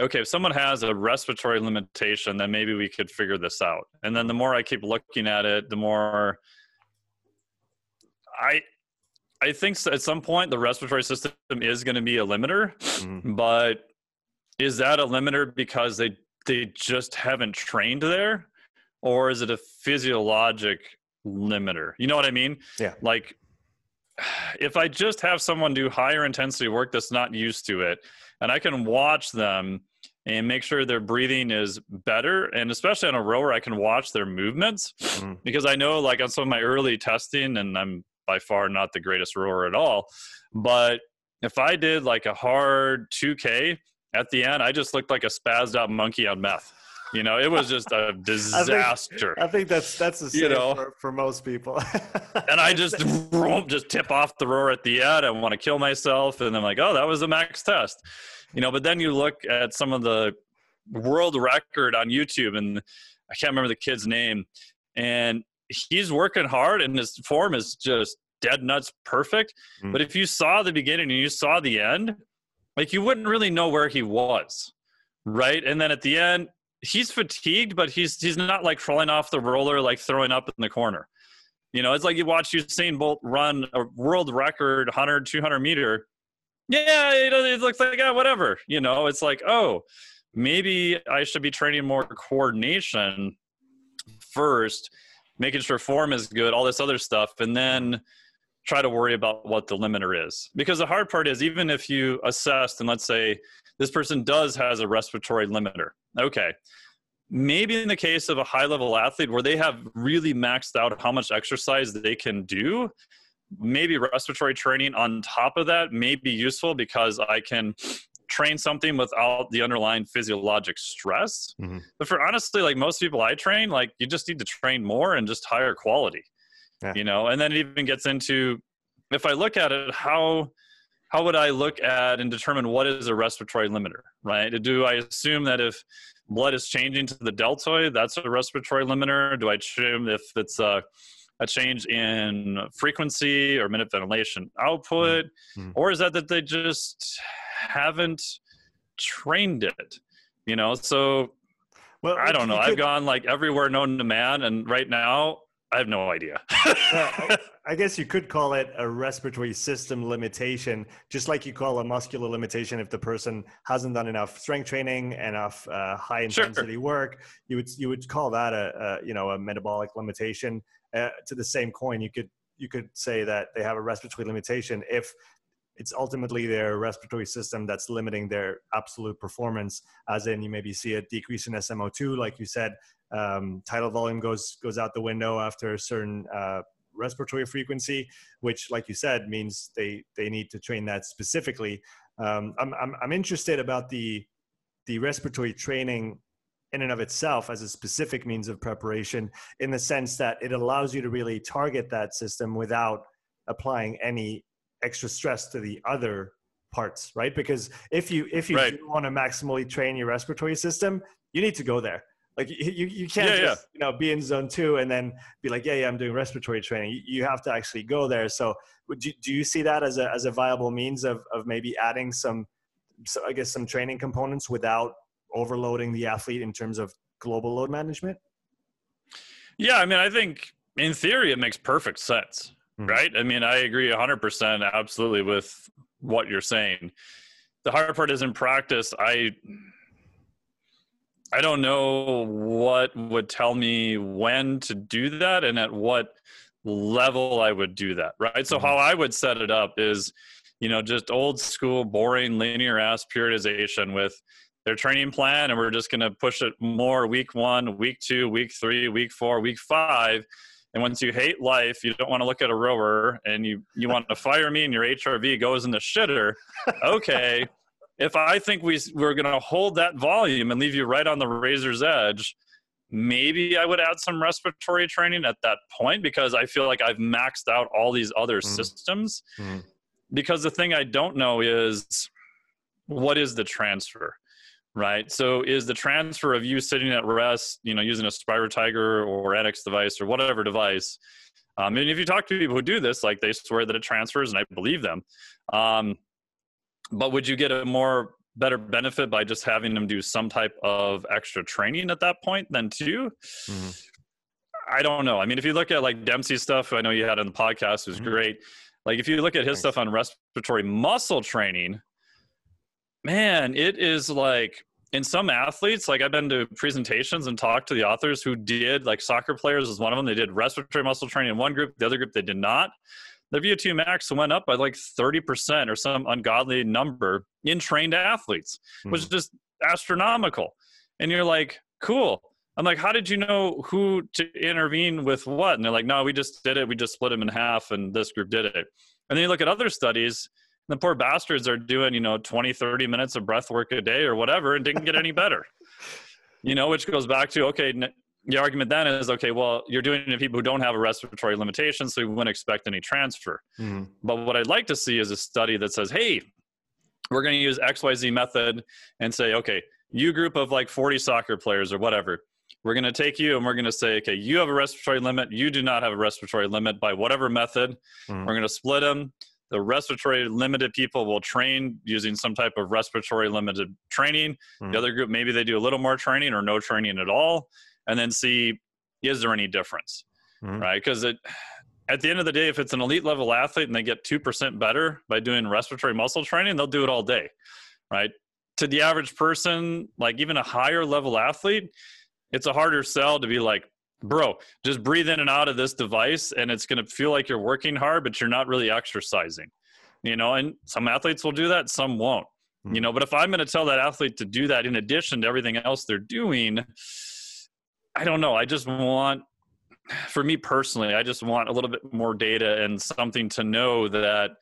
okay, if someone has a respiratory limitation, then maybe we could figure this out. And then the more I keep looking at it, the more I I think at some point the respiratory system is going to be a limiter, mm-hmm. but is that a limiter because they they just haven't trained there, or is it a physiologic limiter? You know what I mean? Yeah. Like if I just have someone do higher intensity work that's not used to it, and I can watch them and make sure their breathing is better, and especially on a rower, I can watch their movements mm. because I know, like on some of my early testing, and I'm by far not the greatest rower at all, but if I did like a hard 2K at the end, I just looked like a spazzed out monkey on meth. You know, it was just a disaster. [laughs] I think, I think that's that's the same you know, for, for most people. [laughs] and I just just tip off the roar at the end. I want to kill myself, and I'm like, oh, that was a max test. You know, but then you look at some of the world record on YouTube, and I can't remember the kid's name, and he's working hard, and his form is just dead nuts perfect. Mm. But if you saw the beginning and you saw the end, like you wouldn't really know where he was right and then at the end he's fatigued, but he's he's not like crawling off the roller like throwing up in the corner. You know, it's like you watch Usain Bolt run a world record 100, 200 meter. Yeah, it, it looks like yeah, whatever. You know, it's like oh, maybe I should be training more coordination first, making sure form is good, all this other stuff, and then try to worry about what the limiter is. Because the hard part is even if you assessed and let's say this person does has a respiratory limiter. Okay. Maybe in the case of a high level athlete where they have really maxed out how much exercise they can do, maybe respiratory training on top of that may be useful because I can train something without the underlying physiologic stress. Mm-hmm. But for honestly, like most people I train, like you just need to train more and just higher quality. Yeah. You know, and then it even gets into if I look at it, how how would I look at and determine what is a respiratory limiter, right? Do I assume that if blood is changing to the deltoid, that's a respiratory limiter? Do I assume if it's a, a change in frequency or minute ventilation output? Mm-hmm. Or is that that they just haven't trained it? You know, so well, I don't know. Could, I've gone like everywhere known to man, and right now I have no idea. I, [laughs] I, guess you could call it a respiratory system limitation, just like you call a muscular limitation if the person hasn't done enough strength training, enough uh, high intensity sure. work. You would you would call that a, a you know a metabolic limitation. Uh, to the same coin, you could you could say that they have a respiratory limitation if it's ultimately their respiratory system that's limiting their absolute performance as in you maybe see a decrease in smo2 like you said um, tidal volume goes goes out the window after a certain uh, respiratory frequency, which, like you said, means they they need to train that specifically. Um, I'm, I'm I'm interested about the the respiratory training in and of itself as a specific means of preparation in the sense that it allows you to really target that system without applying any extra stress to the other parts right because if you if you right. want to maximally train your respiratory system you need to go there like you, you can't yeah, just yeah. you know be in zone two and then be like, yeah, yeah, I'm doing respiratory training. You, have to actually go there. So, would you, do you see that as a as a viable means of of maybe adding some, so I guess some training components without overloading the athlete in terms of global load management? Yeah, I mean, I think in theory it makes perfect sense, mm-hmm. right? I mean, I agree 100% absolutely with what you're saying. The hard part is in practice, I I don't know what would tell me when to do that and at what level I would do that, right? So, mm-hmm. how I would set it up is, you know, just old school, boring, linear ass periodization with their training plan, and we're just going to push it more week one, week two, week three, week four, week five. And once you hate life, you don't want to look at a rower and you, you want to fire me and your HRV goes in the shitter. Okay if I think we we're going to hold that volume and leave you right on the razor's edge, maybe I would add some respiratory training at that point because I feel like I've maxed out all these other mm. systems. Mm. because the thing I don't know is what is the transfer, right? So is the transfer of you sitting at rest, you know, using a Spiro Tiger or Annex device or whatever device. Um, and if you talk to people who do this, like they swear that it transfers, and I believe them. Um, but would you get a more better benefit by just having them do some type of extra training at that point than 2 mm-hmm. I don't know. I mean, if you look at like Dempsey's stuff, I know you had on the podcast, was mm-hmm. great. Like if you look at his Thanks. stuff on respiratory muscle training, man, it is like in some athletes, like I've been to presentations and talked to the authors who did, like soccer players was one of them. They did respiratory muscle training in one group, the other group they did not. The VO2 max went up by like 30% or some ungodly number in trained athletes, mm-hmm. which is just astronomical. And you're like, cool. I'm like, how did you know who to intervene with what? And they're like, no, we just did it. We just split them in half, and this group did it. And then you look at other studies, the poor bastards are doing, you know, 20, 30 minutes of breath work a day or whatever and didn't get any better. [laughs] you know, which goes back to, okay, the argument then is, okay, well, you're doing it to people who don't have a respiratory limitation, so you wouldn't expect any transfer. Mm. But what I'd like to see is a study that says, hey, we're going to use XYZ method and say, okay, you group of like 40 soccer players or whatever, we're going to take you and we're going to say, okay, you have a respiratory limit. You do not have a respiratory limit by whatever method. Mm-hmm. We're going to split them. The respiratory limited people will train using some type of respiratory limited training. Mm-hmm. The other group, maybe they do a little more training or no training at all, and then see is there any difference, mm-hmm. right? Because it, at the end of the day, if it's an elite level athlete and they get 2% better by doing respiratory muscle training, they'll do it all day, right? To the average person, like even a higher level athlete, it's a harder sell to be like, bro, just breathe in and out of this device and it's going to feel like you're working hard, but you're not really exercising. You know, and some athletes will do that, some won't. Mm-hmm. You know, but if I'm going to tell that athlete to do that in addition to everything else they're doing, I don't know. I just want for me personally, I just want a little bit more data and something to know that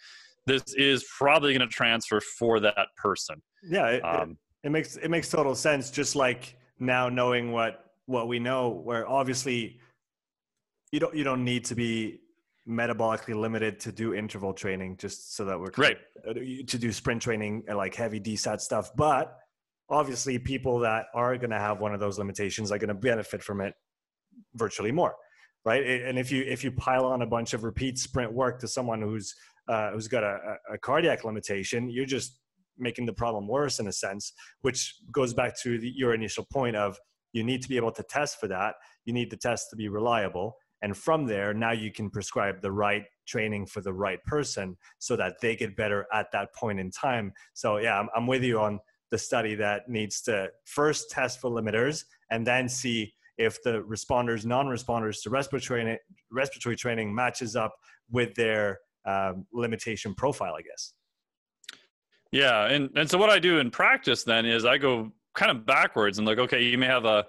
this is probably going to transfer for that person. Yeah, it, um, it, it makes it makes total sense. Just like now knowing what what we know where obviously you don't you don't need to be metabolically limited to do interval training just so that we're right to do sprint training and like heavy desat stuff but obviously people that are going to have one of those limitations are going to benefit from it virtually more right and if you if you pile on a bunch of repeat sprint work to someone who's uh, who's got a, a cardiac limitation you're just making the problem worse in a sense, which goes back to the, your initial point of you need to be able to test for that. You need the test to be reliable. And from there, now you can prescribe the right training for the right person so that they get better at that point in time. So, yeah, I'm, I'm with you on the study that needs to first test for limiters and then see if the responders, non-responders to respiratory respiratory training matches up with their um, limitation profile, I guess. Yeah, and and so what I do in practice then is I go kind of backwards and like, okay, you may have a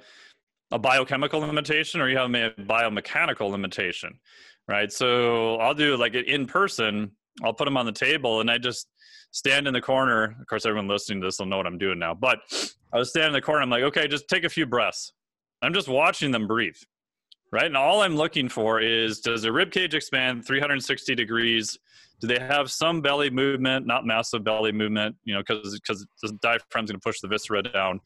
a biochemical limitation or you have a biomechanical limitation, right? So I'll do like in person. I'll put them on the table and I just stand in the corner. Of course, everyone listening to this will know what I'm doing now. But I was standing in the corner. I'm like, okay, just take a few breaths. I'm just watching them breathe, right? And all I'm looking for is does the rib cage expand 360 degrees do they have some belly movement, not massive belly movement, you know, because because the diaphragm's going to push the viscera down,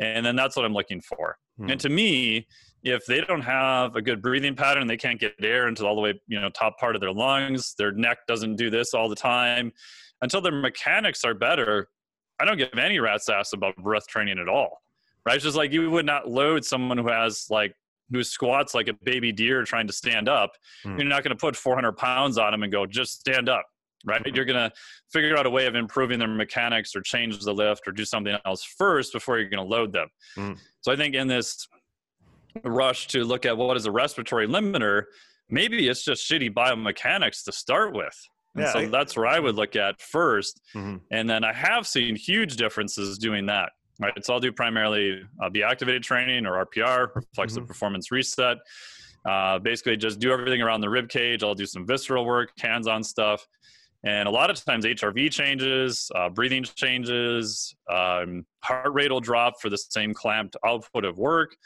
and then that's what I'm looking for. Hmm. And to me, if they don't have a good breathing pattern, they can't get air into all the way, you know, top part of their lungs. Their neck doesn't do this all the time. Until their mechanics are better, I don't give any rat's ass about breath training at all. Right? It's just like you would not load someone who has like who squats like a baby deer trying to stand up, mm. you're not going to put 400 pounds on them and go, just stand up, right? Mm-hmm. You're going to figure out a way of improving their mechanics or change the lift or do something else first before you're going to load them. Mm. So I think in this rush to look at what is a respiratory limiter, maybe it's just shitty biomechanics to start with. And yeah, so that's where I would look at 1st mm-hmm. And then I have seen huge differences doing that. Right, so I'll do primarily uh, the activated training or RPR, reflexive mm-hmm. performance reset. Uh, basically, just do everything around the rib cage. I'll do some visceral work, hands-on stuff, and a lot of times HRV changes, uh, breathing changes, um, heart rate will drop for the same clamped output of work.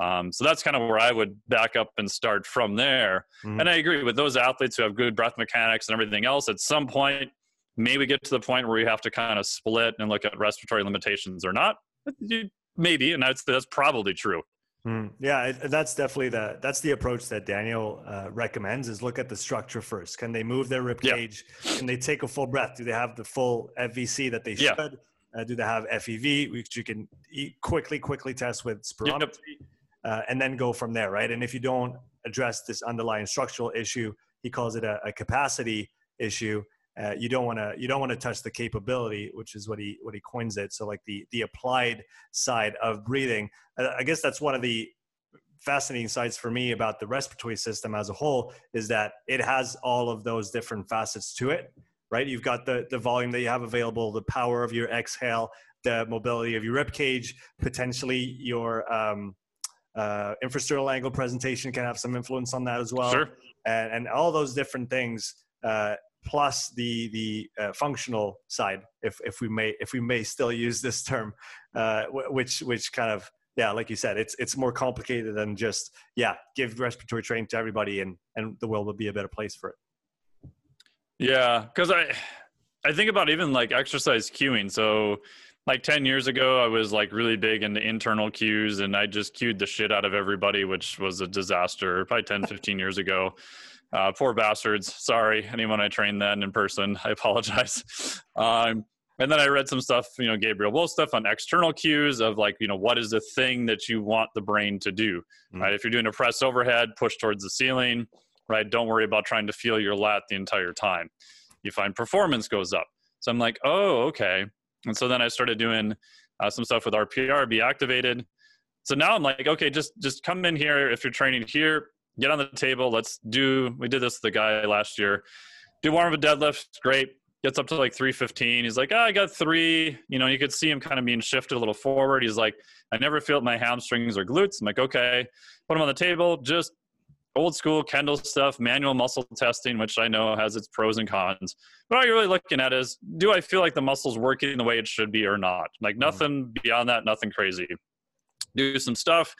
Um, so that's kind of where I would back up and start from there. Mm-hmm. And I agree with those athletes who have good breath mechanics and everything else. At some point, maybe get to the point where we have to kind of split and look at respiratory limitations or not. Maybe, and that's that's probably true. Mm, yeah, that's definitely the that's the approach that Daniel uh, recommends. Is look at the structure first. Can they move their rib cage? Yeah. Can they take a full breath? Do they have the full FVC that they should? Yeah. Uh, do they have FEV, which you can quickly quickly test with spirometry, yep. Uh, and then go from there, right? And if you don't address this underlying structural issue, he calls it a, a capacity issue. Uh, you don't want to you don't want to touch the capability, which is what he what he coins it. So like the the applied side of breathing. Uh, I guess that's one of the fascinating sides for me about the respiratory system as a whole is that it has all of those different facets to it right you've got the the volume that you have available the power of your exhale the mobility of your rib cage potentially your um, uh, infrasternal angle presentation can have some influence on that as well sure. and, and all those different things uh, plus the the uh, functional side, if if we may if we may still use this term, uh, which which kind of yeah, like you said, it's it's more complicated than just yeah, give respiratory training to everybody, and and the world will be a better place for it. Yeah, because I I think about even like exercise cueing. So like 10 years ago i was like really big into internal cues and i just cued the shit out of everybody which was a disaster probably 10 [laughs] 15 years ago uh, poor bastards. Sorry, anyone I trained then in person. I apologize. [laughs] Um, and then I read some stuff, you know, Gabriele Wulf stuff on external cues of like, you know, what is the thing that you want the brain to do, mm. right? If you're doing a press overhead, push towards the ceiling, right? Don't worry about trying to feel your lat the entire time. You find performance goes up. So I'm like, oh, okay. And so then I started doing uh, some stuff with RPR, be activated. So now I'm like, okay, just just come in here if you're training here, get on the table. Let's do. We did this with the guy last year. Do warm up a deadlift. Great. Gets up to like 315. He's like, oh, I got three. You know, you could see him kind of being shifted a little forward. He's like, I never feel my hamstrings or glutes. I'm like, okay. Put him on the table. Just old school Kendall stuff, manual muscle testing, which I know has its pros and cons. But all you're really looking at is, do I feel like the muscle's working the way it should be or not? Like mm-hmm. nothing beyond that, nothing crazy. Do some stuff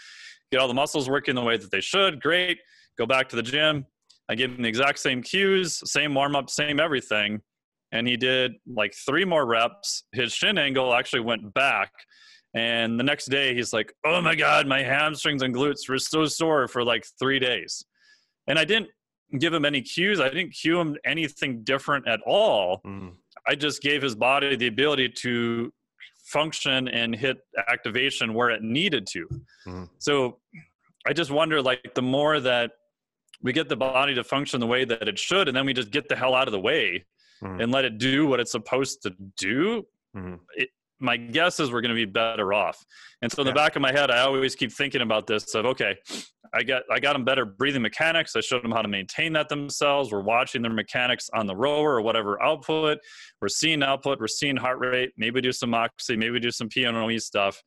get all the muscles working the way that they should. Great. Go back to the gym. I give him the exact same cues, same warm up, same everything. And he did like three more reps. His shin angle actually went back. And the next day, he's like, oh my God, my hamstrings and glutes were so sore for like three days. And I didn't give him any cues. I didn't cue him anything different at all. Mm. I just gave his body the ability to function and hit activation where it needed to. Mm-hmm. So I just wonder like the more that we get the body to function the way that it should, and then we just get the hell out of the way mm-hmm. and let it do what it's supposed to do. Mm-hmm. It, my guess is we're going to be better off. And so in the back of my head, I always keep thinking about this of, okay, I got I got them better breathing mechanics. I showed them how to maintain that themselves. We're watching their mechanics on the rower or whatever output. We're seeing output. We're seeing heart rate. Maybe do some moxy. Maybe do some PNOE stuff.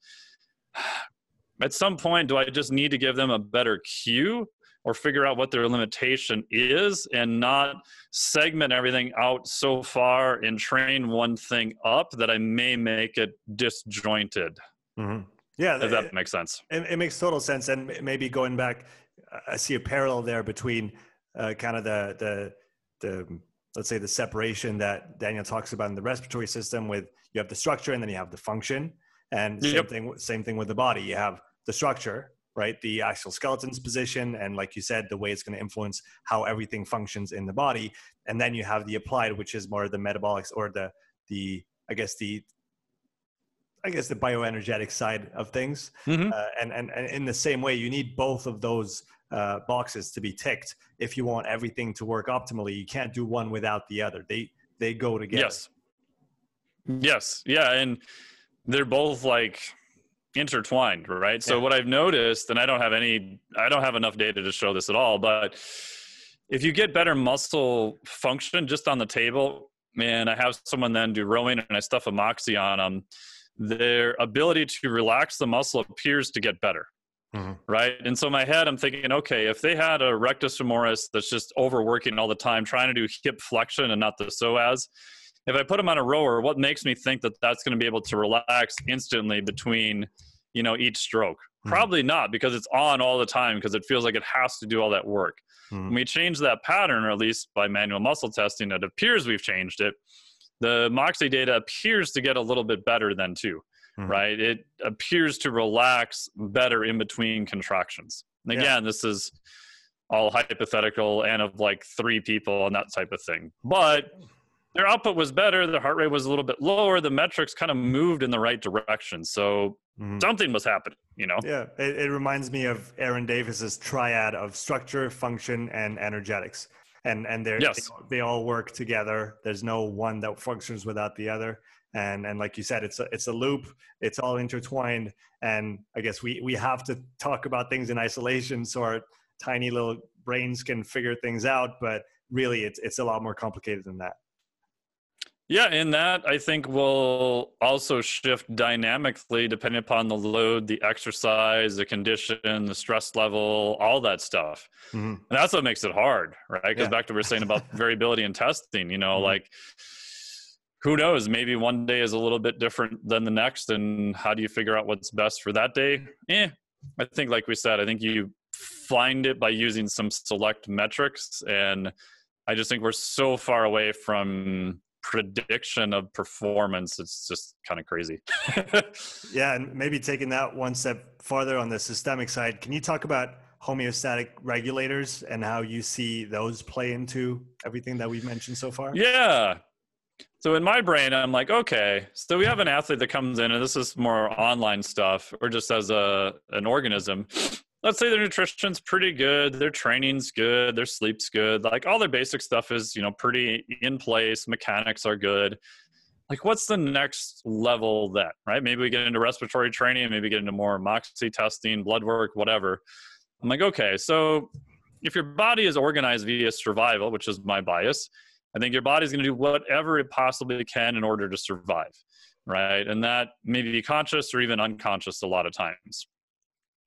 [sighs] At some point, do I just need to give them a better cue or figure out what their limitation is and not segment everything out so far and train one thing up that I may make it disjointed? Mm-hmm. Yeah, if that it, makes sense. It, it, makes total sense, and maybe going back, I see a parallel there between uh, kind of the the the let's say the separation that Daniel talks about in the respiratory system with you have the structure and then you have the function, and yep. same thing same thing with the body. You have the structure, right? The axial skeleton's position, and like you said, the way it's going to influence how everything functions in the body, and then you have the applied, which is more of the metabolics or the the I guess the I guess the bioenergetic side of things. Mm-hmm. Uh, and, and, and in the same way, you need both of those uh, boxes to be ticked if you want everything to work optimally. You can't do one without the other. They they go together. Yes. Yes. Yeah, and they're both like intertwined, right? Yeah. So what I've noticed, and I don't have any, I don't have enough data to show this at all, but if you get better muscle function just on the table, and I have someone then do rowing and I stuff a moxy on them their ability to relax the muscle appears to get better. Mm-hmm. Right. And so in my head, I'm thinking, okay, if they had a rectus femoris that's just overworking all the time, trying to do hip flexion and not the psoas, if I put them on a rower, what makes me think that that's going to be able to relax instantly between, you know, each stroke? Mm-hmm. Probably not because it's on all the time because it feels like it has to do all that work. Mm-hmm. When we change that pattern, or at least by manual muscle testing, it appears we've changed it the Moxy data appears to get a little bit better then too, mm-hmm. right? It appears to relax better in between contractions. And again, yeah. this is all hypothetical and of like three people and that type of thing. But their output was better, their heart rate was a little bit lower, the metrics kind of moved in the right direction. So mm-hmm. something was happening, you know? Yeah, it, it reminds me of Aaron Davis's triad of structure, function, and energetics and and they're yes. they, they, all work together there's no one that functions without the other and and like you said it's a it's a loop it's all intertwined and i guess we we have to talk about things in isolation so our tiny little brains can figure things out but really it's it's a lot more complicated than that yeah, and that I think will also shift dynamically depending upon the load, the exercise, the condition, the stress level, all that stuff. Mm-hmm. And that's what makes it hard, right? Because yeah. back to what we are saying about [laughs] variability in testing, you know, mm-hmm. like who knows, maybe one day is a little bit different than the next. And how do you figure out what's best for that day? Eh, I think, like we said, I think you find it by using some select metrics. And I just think we're so far away from prediction of performance it's just kind of crazy. [laughs] Yeah and maybe taking that one step farther on the systemic side can you talk about homeostatic regulators and how you see those play into everything that we've mentioned so far? Yeah. So in my brain i'm like okay so we have an athlete that comes in and this is more online stuff or just as a an organism let's say their nutrition's pretty good, their training's good, their sleep's good, like all their basic stuff is, you know, pretty in place, mechanics are good. Like what's the next level that, right? Maybe we get into respiratory training, maybe get into more moxy testing, blood work, whatever. I'm like, okay, so if your body is organized via survival, which is my bias, I think your body's going to do whatever it possibly can in order to survive, right? And that may be conscious or even unconscious a lot of times.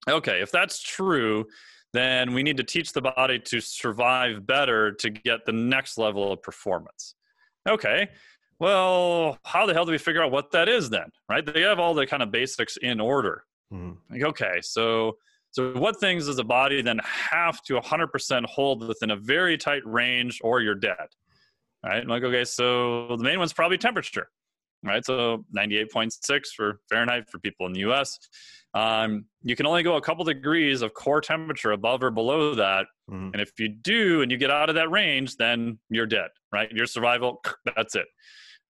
Okay, if that's true, then we need to teach the body to survive better to get the next level of performance. Okay, well, how the hell do we figure out what that is then? Right? They have all the kind of basics in order. Mm-hmm. Like, okay, so so what things does the body then have to 100% hold within a very tight range, or you're dead? Right? I'm like, okay, so the main one's probably temperature. Right? So 98.6 for Fahrenheit for people in the U.S um, you can only go a couple degrees of core temperature above or below that. Mm-hmm. And if you do and you get out of that range, then you're dead, right? Your survival, [clears throat] that's it.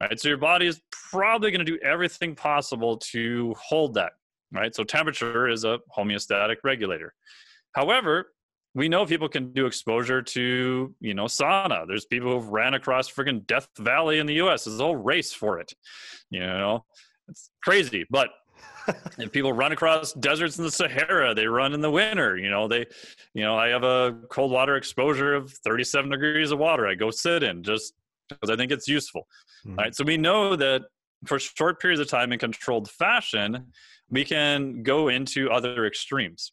Right. So your body is probably going to do everything possible to hold that, right? So temperature is a homeostatic regulator. However, we know people can do exposure to, you know, sauna. There's people who've ran across freaking Death Valley in the US. There's a whole race for it. You know, it's crazy. But [laughs] and people run across deserts in the Sahara. They run in the winter. You know, they, you know, I have a cold water exposure of 37 degrees of water. I go sit in just because I think it's useful. Mm-hmm. Right. So we know that for short periods of time in controlled fashion, we can go into other extremes.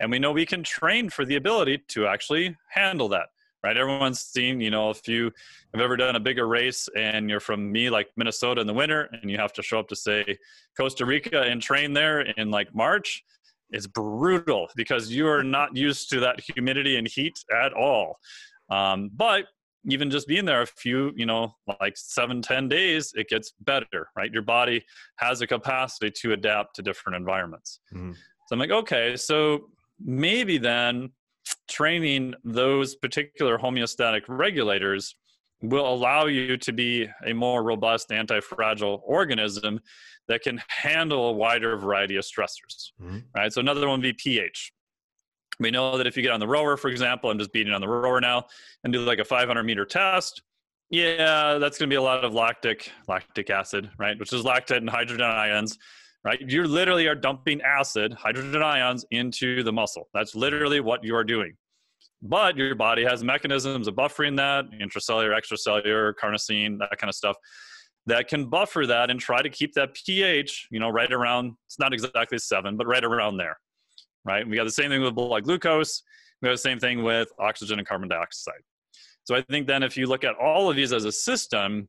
And we know we can train for the ability to actually handle that right? Everyone's seen, you know, if you have ever done a bigger race and you're from me, like Minnesota in the winter, and you have to show up to say Costa Rica and train there in like March, it's brutal because you are not used to that humidity and heat at all. Um, but even just being there a few, you know, like seven, ten days, it gets better, right? Your body has a capacity to adapt to different environments. Mm-hmm. So I'm like, okay, so maybe then training those particular homeostatic regulators will allow you to be a more robust anti-fragile organism that can handle a wider variety of stressors mm-hmm. right? So another one would be ph. We know that if you get on the rower for example i'm just beating on the rower now and do like a 500 meter test yeah that's going to be a lot of lactic lactic acid right? Which is lactate and hydrogen ions right? You literally are dumping acid, hydrogen ions, into the muscle. That's literally what you are doing. But your body has mechanisms of buffering that, intracellular, extracellular, carnosine, that kind of stuff, that can buffer that and try to keep that pH, you know, right around, it's not exactly seven, but right around there, right? We got the same thing with blood glucose. We have the same thing with oxygen and carbon dioxide. So I think then if you look at all of these as a system,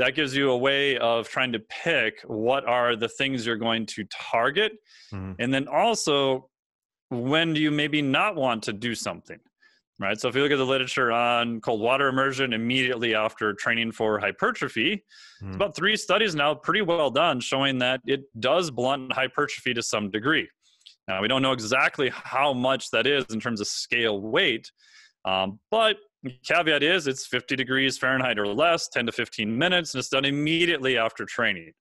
that gives you a way of trying to pick what are the things you're going to target mm-hmm. and then also when do you maybe not want to do something right? So if you look at the literature on cold water immersion immediately after training for hypertrophy, mm. about three studies now pretty well done showing that it does blunt hypertrophy to some degree. Now we don't know exactly how much that is in terms of scale weight, um, but caveat is it's 50 degrees Fahrenheit or less, 10 to 15 minutes, and it's done immediately after training.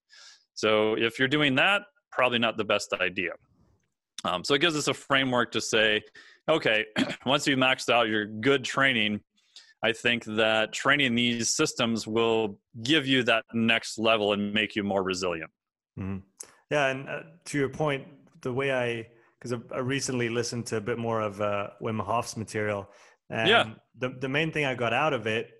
So if you're doing that, probably not the best idea. Um, so it gives us a framework to say, okay, [clears throat] once you've maxed out your good training, I think that training these systems will give you that next level and make you more resilient. Mm-hmm. Yeah, and uh, to your point, the way I because I recently listened to a bit more of uh, Wim Hof's material, and yeah. the the main thing I got out of it,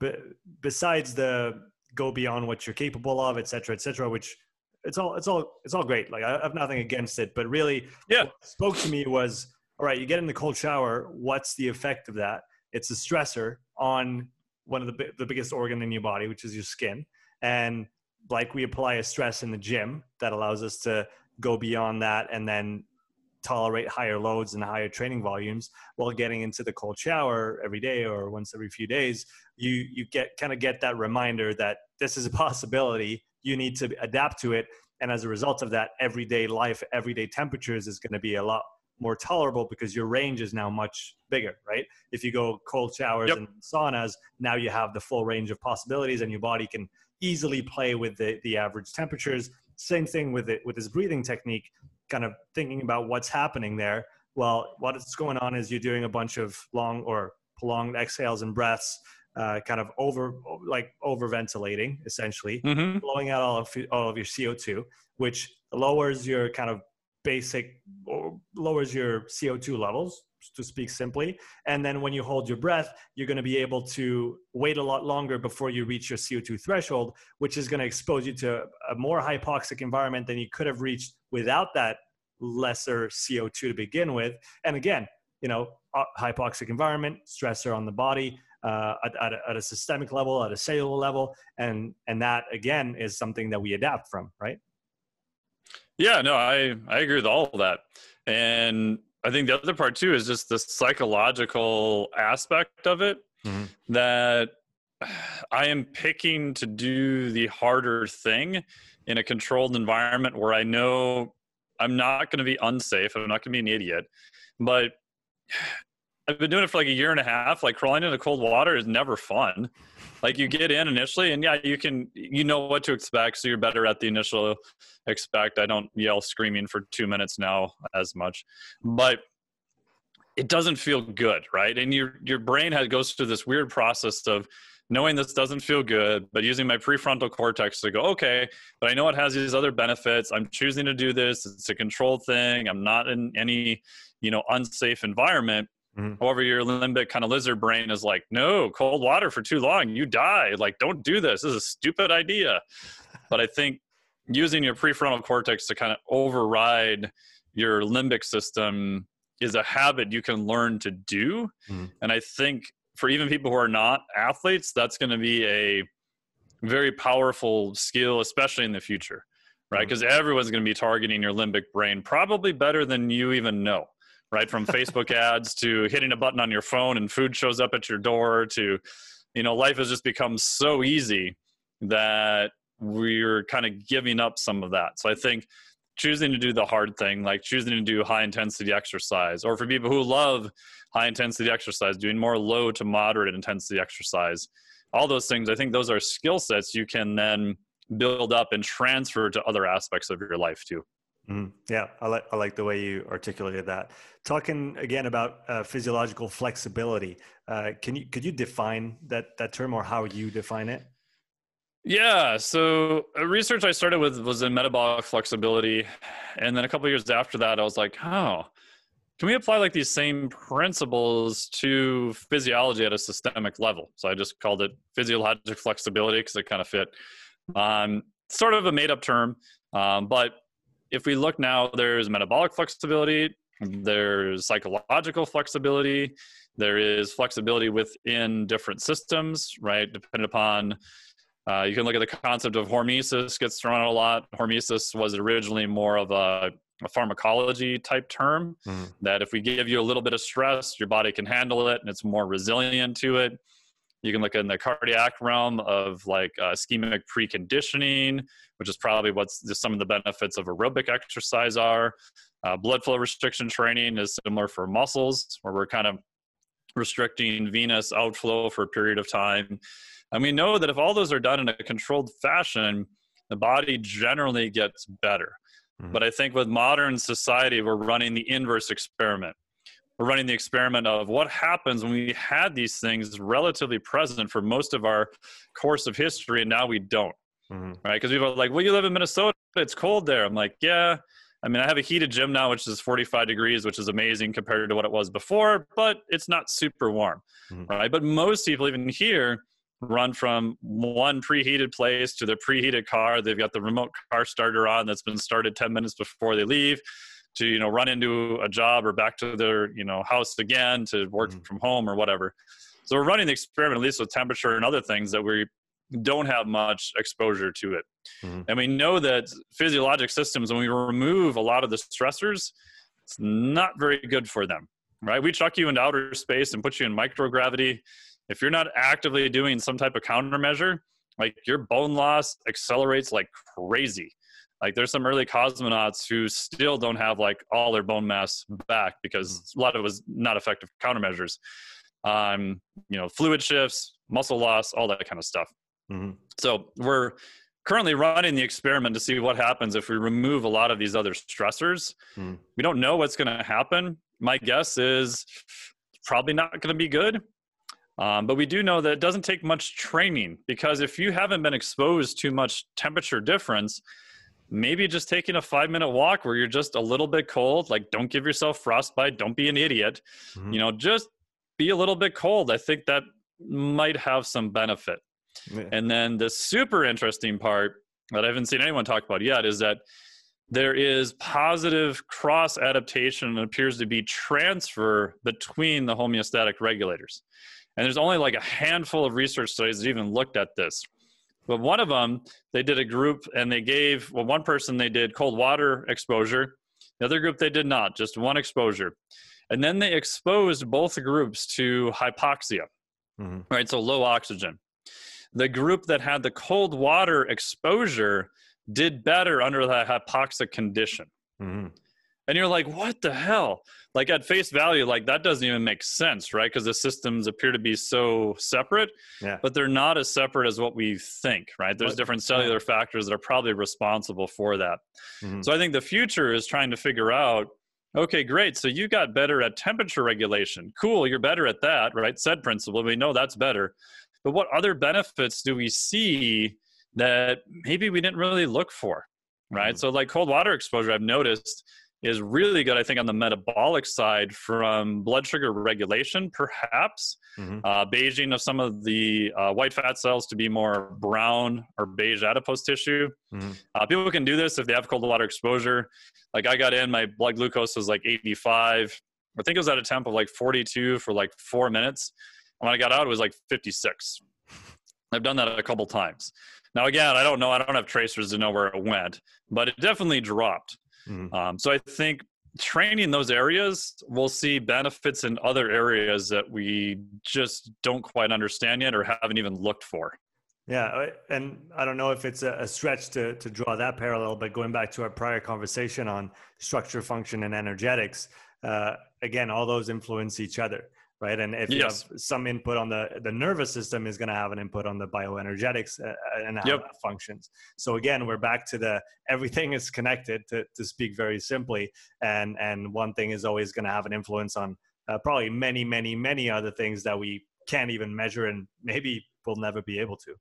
but besides the go beyond what you're capable of, et cetera, et cetera, which it's all it's all it's all great. Like I have nothing against it, but really, yeah, spoke to me was all right. You get in the cold shower. What's the effect of that? It's a stressor on one of the the biggest organ in your body, which is your skin, and like we apply a stress in the gym that allows us to go beyond that and then tolerate higher loads and higher training volumes while getting into the cold shower every day or once every few days you you get kind of get that reminder that this is a [laughs] possibility. You need to adapt to it. And as a result of that everyday life everyday temperatures is going to be a lot more tolerable because your range is now much bigger right? If you go cold showers yep. and saunas now you have the full range of possibilities and your body can easily play with the, the average temperatures. Same thing with it with this breathing technique kind of thinking about what's happening there well what's going on is you're doing a bunch of long or prolonged exhales and breaths uh, kind of over like over ventilating essentially mm-hmm. blowing out all of, all of your co2 which lowers your kind of basic or lowers your co2 levels to speak simply and then when you hold your breath you're going to be able to wait a lot longer before you reach your co2 threshold which is going to expose you to a more hypoxic environment than you could have reached without that lesser co2 to begin with and again you know hypoxic environment stressor on the body uh, at, at, a, at, a, systemic level, at a cellular level, and and that again is something that we adapt from, right? Yeah, no, I I agree with all of that, and I think the other part too is just the psychological aspect of it mm-hmm. that [sighs] I am picking to do the harder thing in a controlled environment where I know I'm not going to be unsafe. I'm not going to be an idiot, but [sighs] I've been doing it for like a year and a half. Like crawling into cold water is never fun. Like you get in initially, and yeah, you can you know what to expect, so you're better at the initial expect. I don't yell screaming for two minutes now as much, but it doesn't feel good, right? And your your brain has, goes through this weird process of knowing this doesn't feel good, but using my prefrontal cortex to go, okay, but I know it has these other benefits. I'm choosing to do this. It's a controlled thing. I'm not in any, you know, unsafe environment. Mm-hmm. However, your limbic kind of lizard brain is like, no, cold water for too long, you die. Like, don't do this. This is a stupid idea. but I think using your prefrontal cortex to kind of override your limbic system is a habit you can learn to do. Mm-hmm. And I think for even people who are not athletes, that's going to be a very powerful skill, especially in the future, right? Because mm-hmm. everyone's going to be targeting your limbic brain probably better than you even know right? From Facebook [laughs] ads to hitting a button on your phone and food shows up at your door to, you know, life has just become so easy that we're kind of giving up some of that. So I think choosing to do the hard thing, like choosing to do high intensity exercise, or for people who love high intensity exercise, doing more low to moderate intensity exercise, all those things, I think those are skill sets you can then build up and transfer to other aspects of your life too. Mm, yeah, I like I like the way you articulated that. Talking again about uh, physiological flexibility, uh, can you could you define that that term or how you define it? Yeah, so uh, research I started with was in metabolic flexibility, and then a couple years after that, I was like, oh, can we apply like these same principles to physiology at a systemic level? So I just called it physiologic flexibility because it kind of fit. Um, sort of a made up term, um, but if we look now, there's metabolic flexibility, there's psychological flexibility, there is flexibility within different systems, right? Depending upon, uh, you can look at the concept of hormesis gets thrown out a lot. Hormesis was originally more of a a pharmacology type term mm. that if we give you a little bit of stress, your body can handle it and it's more resilient to it. You can look in the cardiac realm of like uh, ischemic preconditioning, which is probably what's just some of the benefits of aerobic exercise are. Uh, blood flow restriction training is similar for muscles, where we're kind of restricting venous outflow for a period of time. And we know that if all those are done in a controlled fashion, the body generally gets better. Mm-hmm. But I think with modern society, we're running the inverse experiment we're running the experiment of what happens when we had these things relatively present for most of our course of history and now we don't mm-hmm. right because people are like well you live in minnesota it's cold there i'm like yeah i mean i have a heated gym now which is 45 degrees which is amazing compared to what it was before but it's not super warm mm-hmm. right but most people even here run from one preheated place to their preheated car. They've got the remote car starter on that's been started 10 minutes before they leave to you know run into a job or back to their you know house again to work mm-hmm. from home or whatever. So we're running the experiment at least with temperature and other things that we don't have much exposure to it. Mm-hmm. and we know that physiologic systems when we remove a lot of the stressors it's not very good for them right? We chuck you into outer space and put you in microgravity if you're not actively doing some type of countermeasure like your bone loss accelerates like crazy like there's some early cosmonauts who still don't have like all their bone mass back because a lot of it was not effective countermeasures. Um, you know, fluid shifts, muscle loss, all that kind of stuff. Mm-hmm. So we're currently running the experiment to see what happens if we remove a lot of these other stressors. Mm. We don't know what's going to happen. My guess is probably not going to be good. Um, but we do know that it doesn't take much training because if you haven't been exposed to much temperature difference, maybe just taking a five minute walk where you're just a little bit cold like don't give yourself frostbite don't be an idiot mm-hmm. you know just be a little bit cold i think that might have some benefit yeah. and then the super interesting part that i haven't seen anyone talk about yet is that there is positive cross adaptation and appears to be transfer between the homeostatic regulators and there's only like a handful of research studies that even looked at this but one of them, they did a group and they gave, well, one person they did cold water exposure. The other group they did not, just one exposure. And then they exposed both groups to hypoxia, mm-hmm. right? So low oxygen. The group that had the cold water exposure did better under that hypoxic condition. Mm-hmm and you're like what the hell like at face value like that doesn't even make sense right because the systems appear to be so separate yeah. but they're not as separate as what we think right there's what? different cellular yeah. factors that are probably responsible for that mm-hmm. so i think the future is trying to figure out okay great so you got better at temperature regulation cool you're better at that right said principle we know that's better but what other benefits do we see that maybe we didn't really look for right mm-hmm. so like cold water exposure i've noticed is really good, I think, on the metabolic side from blood sugar regulation, perhaps. Mm-hmm. Uh, beiging of some of the uh, white fat cells to be more brown or beige adipose tissue. Mm-hmm. Uh, people can do this if they have cold water exposure. Like I got in, my blood glucose was like 85. I think it was at a temp of like 42 for like four minutes. And when I got out, it was like 56. I've done that a couple times. Now, again, I don't know. I don't have tracers to know where it went, but it definitely dropped. Mm-hmm. Um, so I think training those areas, we'll see benefits in other areas that we just don't quite understand yet or haven't even looked for. Yeah, and I don't know if it's a, stretch to to draw that parallel, but going back to our prior conversation on structure, function, and energetics, uh, again, all those influence each other right? And if yes. you have some input on the the nervous system, is going to have an input on the bioenergetics uh, uh, and how yep. that functions. So again, we're back to the everything is connected to to speak very simply, and and one thing is always going to have an influence on uh, probably many many many other things that we can't even measure and maybe we'll never be able to.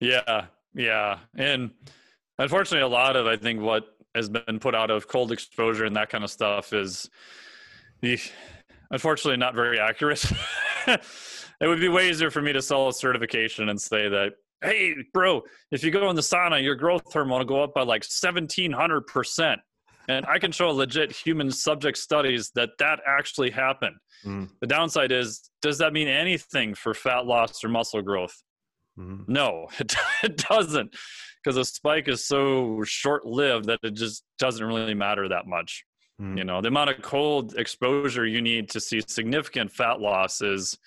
Yeah, yeah, and unfortunately, a lot of I think what has been put out of cold exposure and that kind of stuff is the unfortunately not very accurate. [laughs] it would be way easier for me to sell a certification and say that, hey, bro, if you go in the sauna, your growth hormone will go up by like 1700%. And I can show legit human subject studies that that actually happened. Mm. The downside is, does that mean anything for fat loss or muscle growth? Mm. No, [laughs] it, it doesn't. because a spike is so short lived that it just doesn't really matter that much. Mm. You know, the amount of cold exposure you need to see significant fat loss is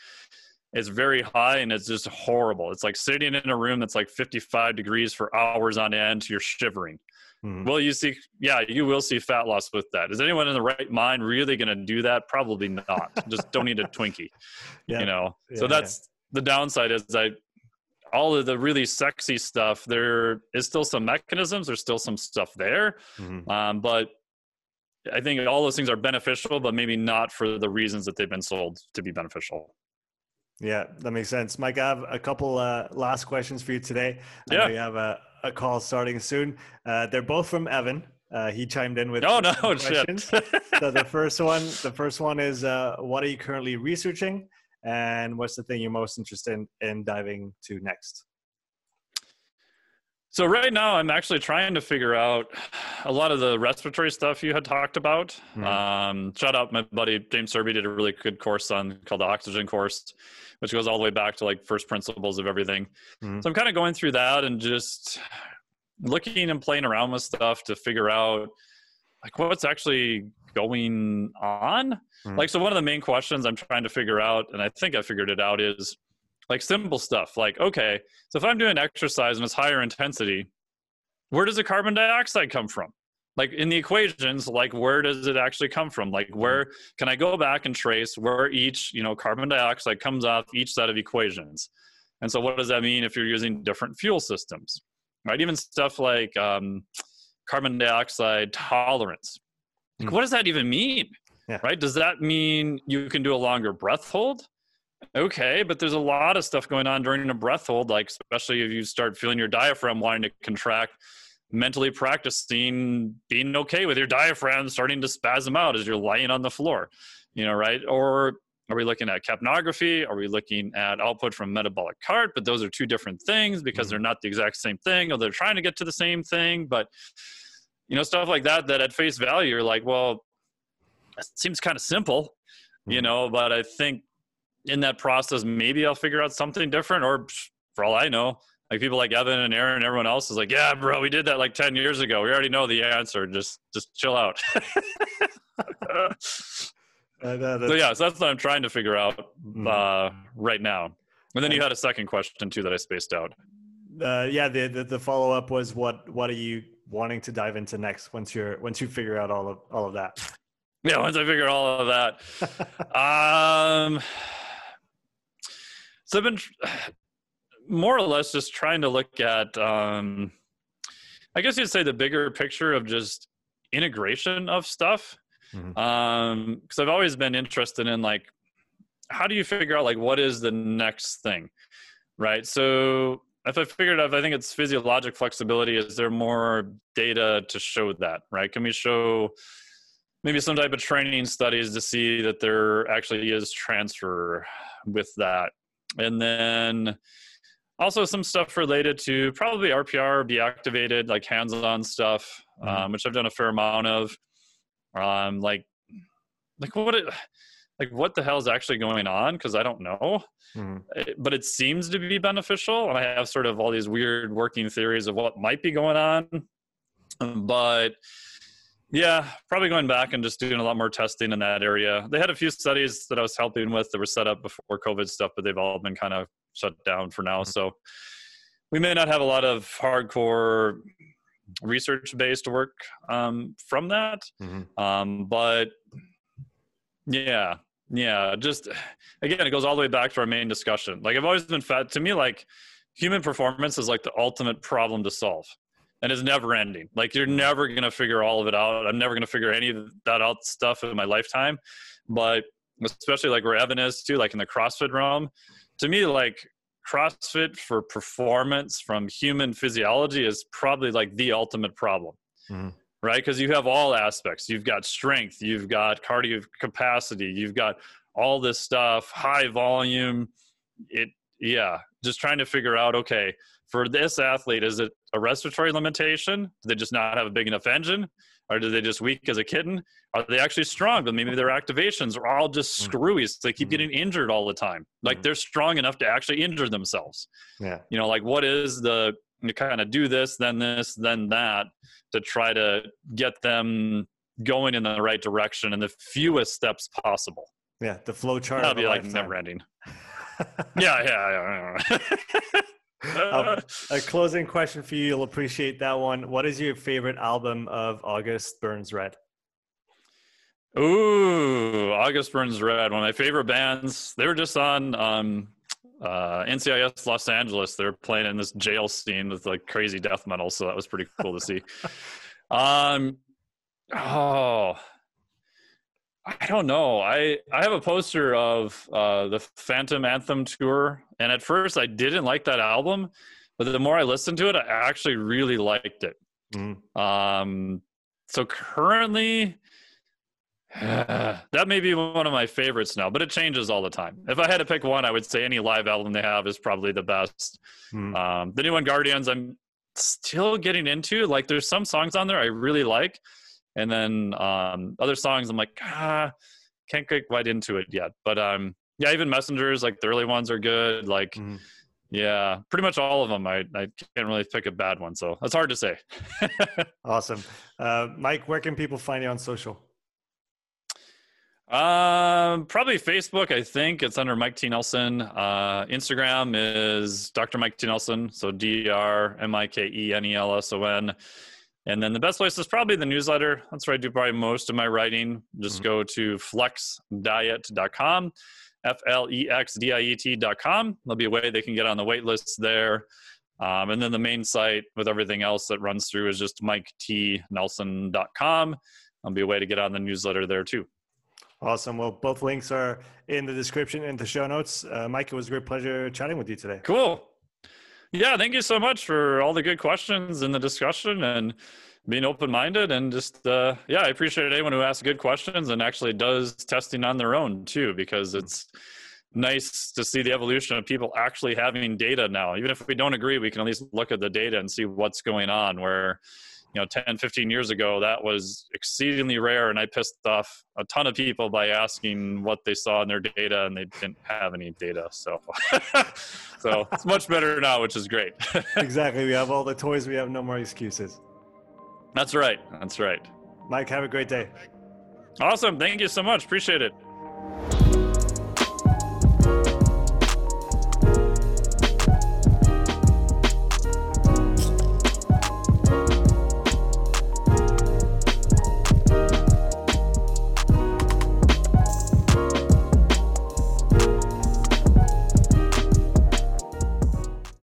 is very high and it's just horrible. It's like sitting in a room that's like 55 degrees for hours on end, you're shivering. Mm. Well, you see, yeah, you will see fat loss with that. Is anyone in the right mind really going to do that? Probably not. Just don't eat a Twinkie, [laughs] yeah. you know. Yeah, so that's yeah. the downside. Is I all of the really sexy stuff. There is still some mechanisms. There's still some stuff there, mm-hmm. um, but I think all those things are beneficial, but maybe not for the reasons that they've been sold to be beneficial. Yeah, that makes sense. Mike, I have a couple uh, last questions for you today. I yeah. we have a, a call starting soon. Uh, they're both from Evan. Uh, he chimed in with oh no [laughs] questions. so the first one, the first one is, uh, what are you currently researching, and what's the thing you're most interested in, in diving to next? So right now, I'm actually trying to figure out a lot of the respiratory stuff you had talked about. Mm-hmm. Um, shout out my buddy James Serby did a really good course on called the Oxygen course, which goes all the way back to like first principles of everything. Mm-hmm. So I'm kind of going through that and just looking and playing around with stuff to figure out like what's actually going on. Mm-hmm. Like so, one of the main questions I'm trying to figure out, and I think I figured it out, is like simple stuff like okay so if i'm doing exercise and it's higher intensity where does the carbon dioxide come from? Like in the equations like where does it actually come from? Like mm-hmm. where can i go back and trace where each you know carbon dioxide comes off each set of equations? And so what does that mean if you're using different fuel systems right? Even stuff like um, carbon dioxide tolerance. Like, mm. what does that even mean yeah. right? Does that mean you can do a longer breath hold Okay, but there's a lot of stuff going on during a breath hold, like especially if you start feeling your diaphragm wanting to contract, mentally practicing being okay with your diaphragm starting to spasm out as you're lying on the floor, you know, right? Or are we looking at capnography? Are we looking at output from metabolic cart? But those are two different things because mm-hmm. they're not the exact same thing, or they're trying to get to the same thing. But you know, stuff like that, that at face value, you're like, well, it seems kind of simple, you mm-hmm. know, but I think in that process, maybe I'll figure out something different, or for all I know, like people like Evan and Aaron and everyone else is like, yeah, bro, we did that like 10 years ago. We already know the answer. Just, just chill out. [laughs] uh, so yeah, so that's what I'm trying to figure out mm-hmm. uh, right now. And then you had a second question too that I spaced out. Uh, yeah, the, the, the follow up was what what are you wanting to dive into next once you're once you figure out all of all of that? Yeah, once I figure all of that, [laughs] um, so I've been [sighs] more or less just trying to look at, um, I guess you'd say the bigger picture of just integration of stuff. Mm-hmm. Um, because I've always been interested in like, how do you figure out like what is the next thing, right? So if I figured out, I think it's physiologic flexibility, is there more data to show that, right? Can we show maybe some type of training studies to see that there actually is transfer with that? And then also some stuff related to probably RPR be activated, like hands-on stuff, mm-hmm. um, which I've done a fair amount of. Um, like, like what, it, like what the hell is actually going on? Because I don't know, mm-hmm. it, but it seems to be beneficial, and I have sort of all these weird working theories of what might be going on, but yeah, probably going back and just doing a lot more testing in that area. They had a few studies that I was helping with that were set up before COVID stuff, but they've all been kind of shut down for now. Mm-hmm. So we may not have a lot of hardcore research based work um, from that. Mm-hmm. Um, but yeah, yeah, just again, it goes all the way back to our main discussion. Like I've always been fat to me, like human performance is like the ultimate problem to solve and it's never ending. Like you're never gonna figure all of it out. I'm never gonna figure any of that out stuff in my lifetime. But especially like where Evan is too, like in the CrossFit realm, to me, like CrossFit for performance from human physiology is probably like the ultimate problem. Mm-hmm. Right? Because you have all aspects. You've got strength, you've got cardio capacity, you've got all this stuff, high volume. It yeah, just trying to figure out, okay, for this athlete, is it a respiratory limitation? Do they just not have a big enough engine? Or do they just weak as a kitten? Are they actually strong, but maybe their activations are all just mm. screwy? So they keep mm. getting injured all the time. Like mm. they're strong enough to actually injure themselves. Yeah. You know, like what is the you kind of do this, then this, then that to try to get them going in the right direction in the fewest steps possible. Yeah, the flow chart. That'll be like never ending. [laughs] yeah, yeah, yeah. [laughs] um, a [laughs] closing question for you. You'll appreciate that one. What is your favorite album of August Burns Red? Ooh, August Burns Red. One of my favorite bands. They were just on um, uh, NCIS Los Angeles. They're playing in this jail scene with like crazy death metal, so that was pretty cool to see. [laughs] Um, oh, I don't know. I I have a poster of uh, the Phantom Anthem tour, and at first I didn't like that album, but the more I listened to it, I actually really liked it. Mm. Um, so currently, [sighs] that may be one of my favorites now, but it changes all the time. If I had to pick one, I would say any live album they have is probably the best. Mm. Um, the new one, Guardians, I'm still getting into. Like, there's some songs on there I really like, and then um, other songs I'm like, ah, can't get quite into it yet. But um, yeah, even Messengers, like the early ones are good. Like, mm. yeah, pretty much all of them. I I can't really pick a bad one, so that's hard to say. [laughs] awesome, uh, Mike. Where can people find you on social? Um, probably Facebook. I think it's under Mike T Nelson. Uh, Instagram is Dr. Mike T Nelson. So D R M I K E N E L S O N. And then the best place is probably the newsletter. That's where I do probably most of my writing. Just mm-hmm. go to flexdiet.com, F L E X D I E T.com. There'll be a way they can get on the wait list there. Um, and then the main site with everything else that runs through is just miketnelson.com. There'll be a way to get on the newsletter there too. Awesome. Well, both links are in the description and the show notes. Uh, Mike, it was a great pleasure chatting with you today. Cool. Yeah, thank you so much for all the good questions and the discussion and being open minded. And just, uh, yeah, I appreciate anyone who asks good questions and actually does testing on their own too, because it's nice to see the evolution of people actually having data now. Even if we don't agree, we can at least look at the data and see what's going on. Where, you know 10 15 years ago that was exceedingly rare and i pissed off a ton of people by asking what they saw in their data and they didn't have any data so [laughs] so it's much better now which is great. [laughs] Exactly we have all the toys we have no more excuses. That's right that's right. Mike have a great day. Awesome thank you so much appreciate it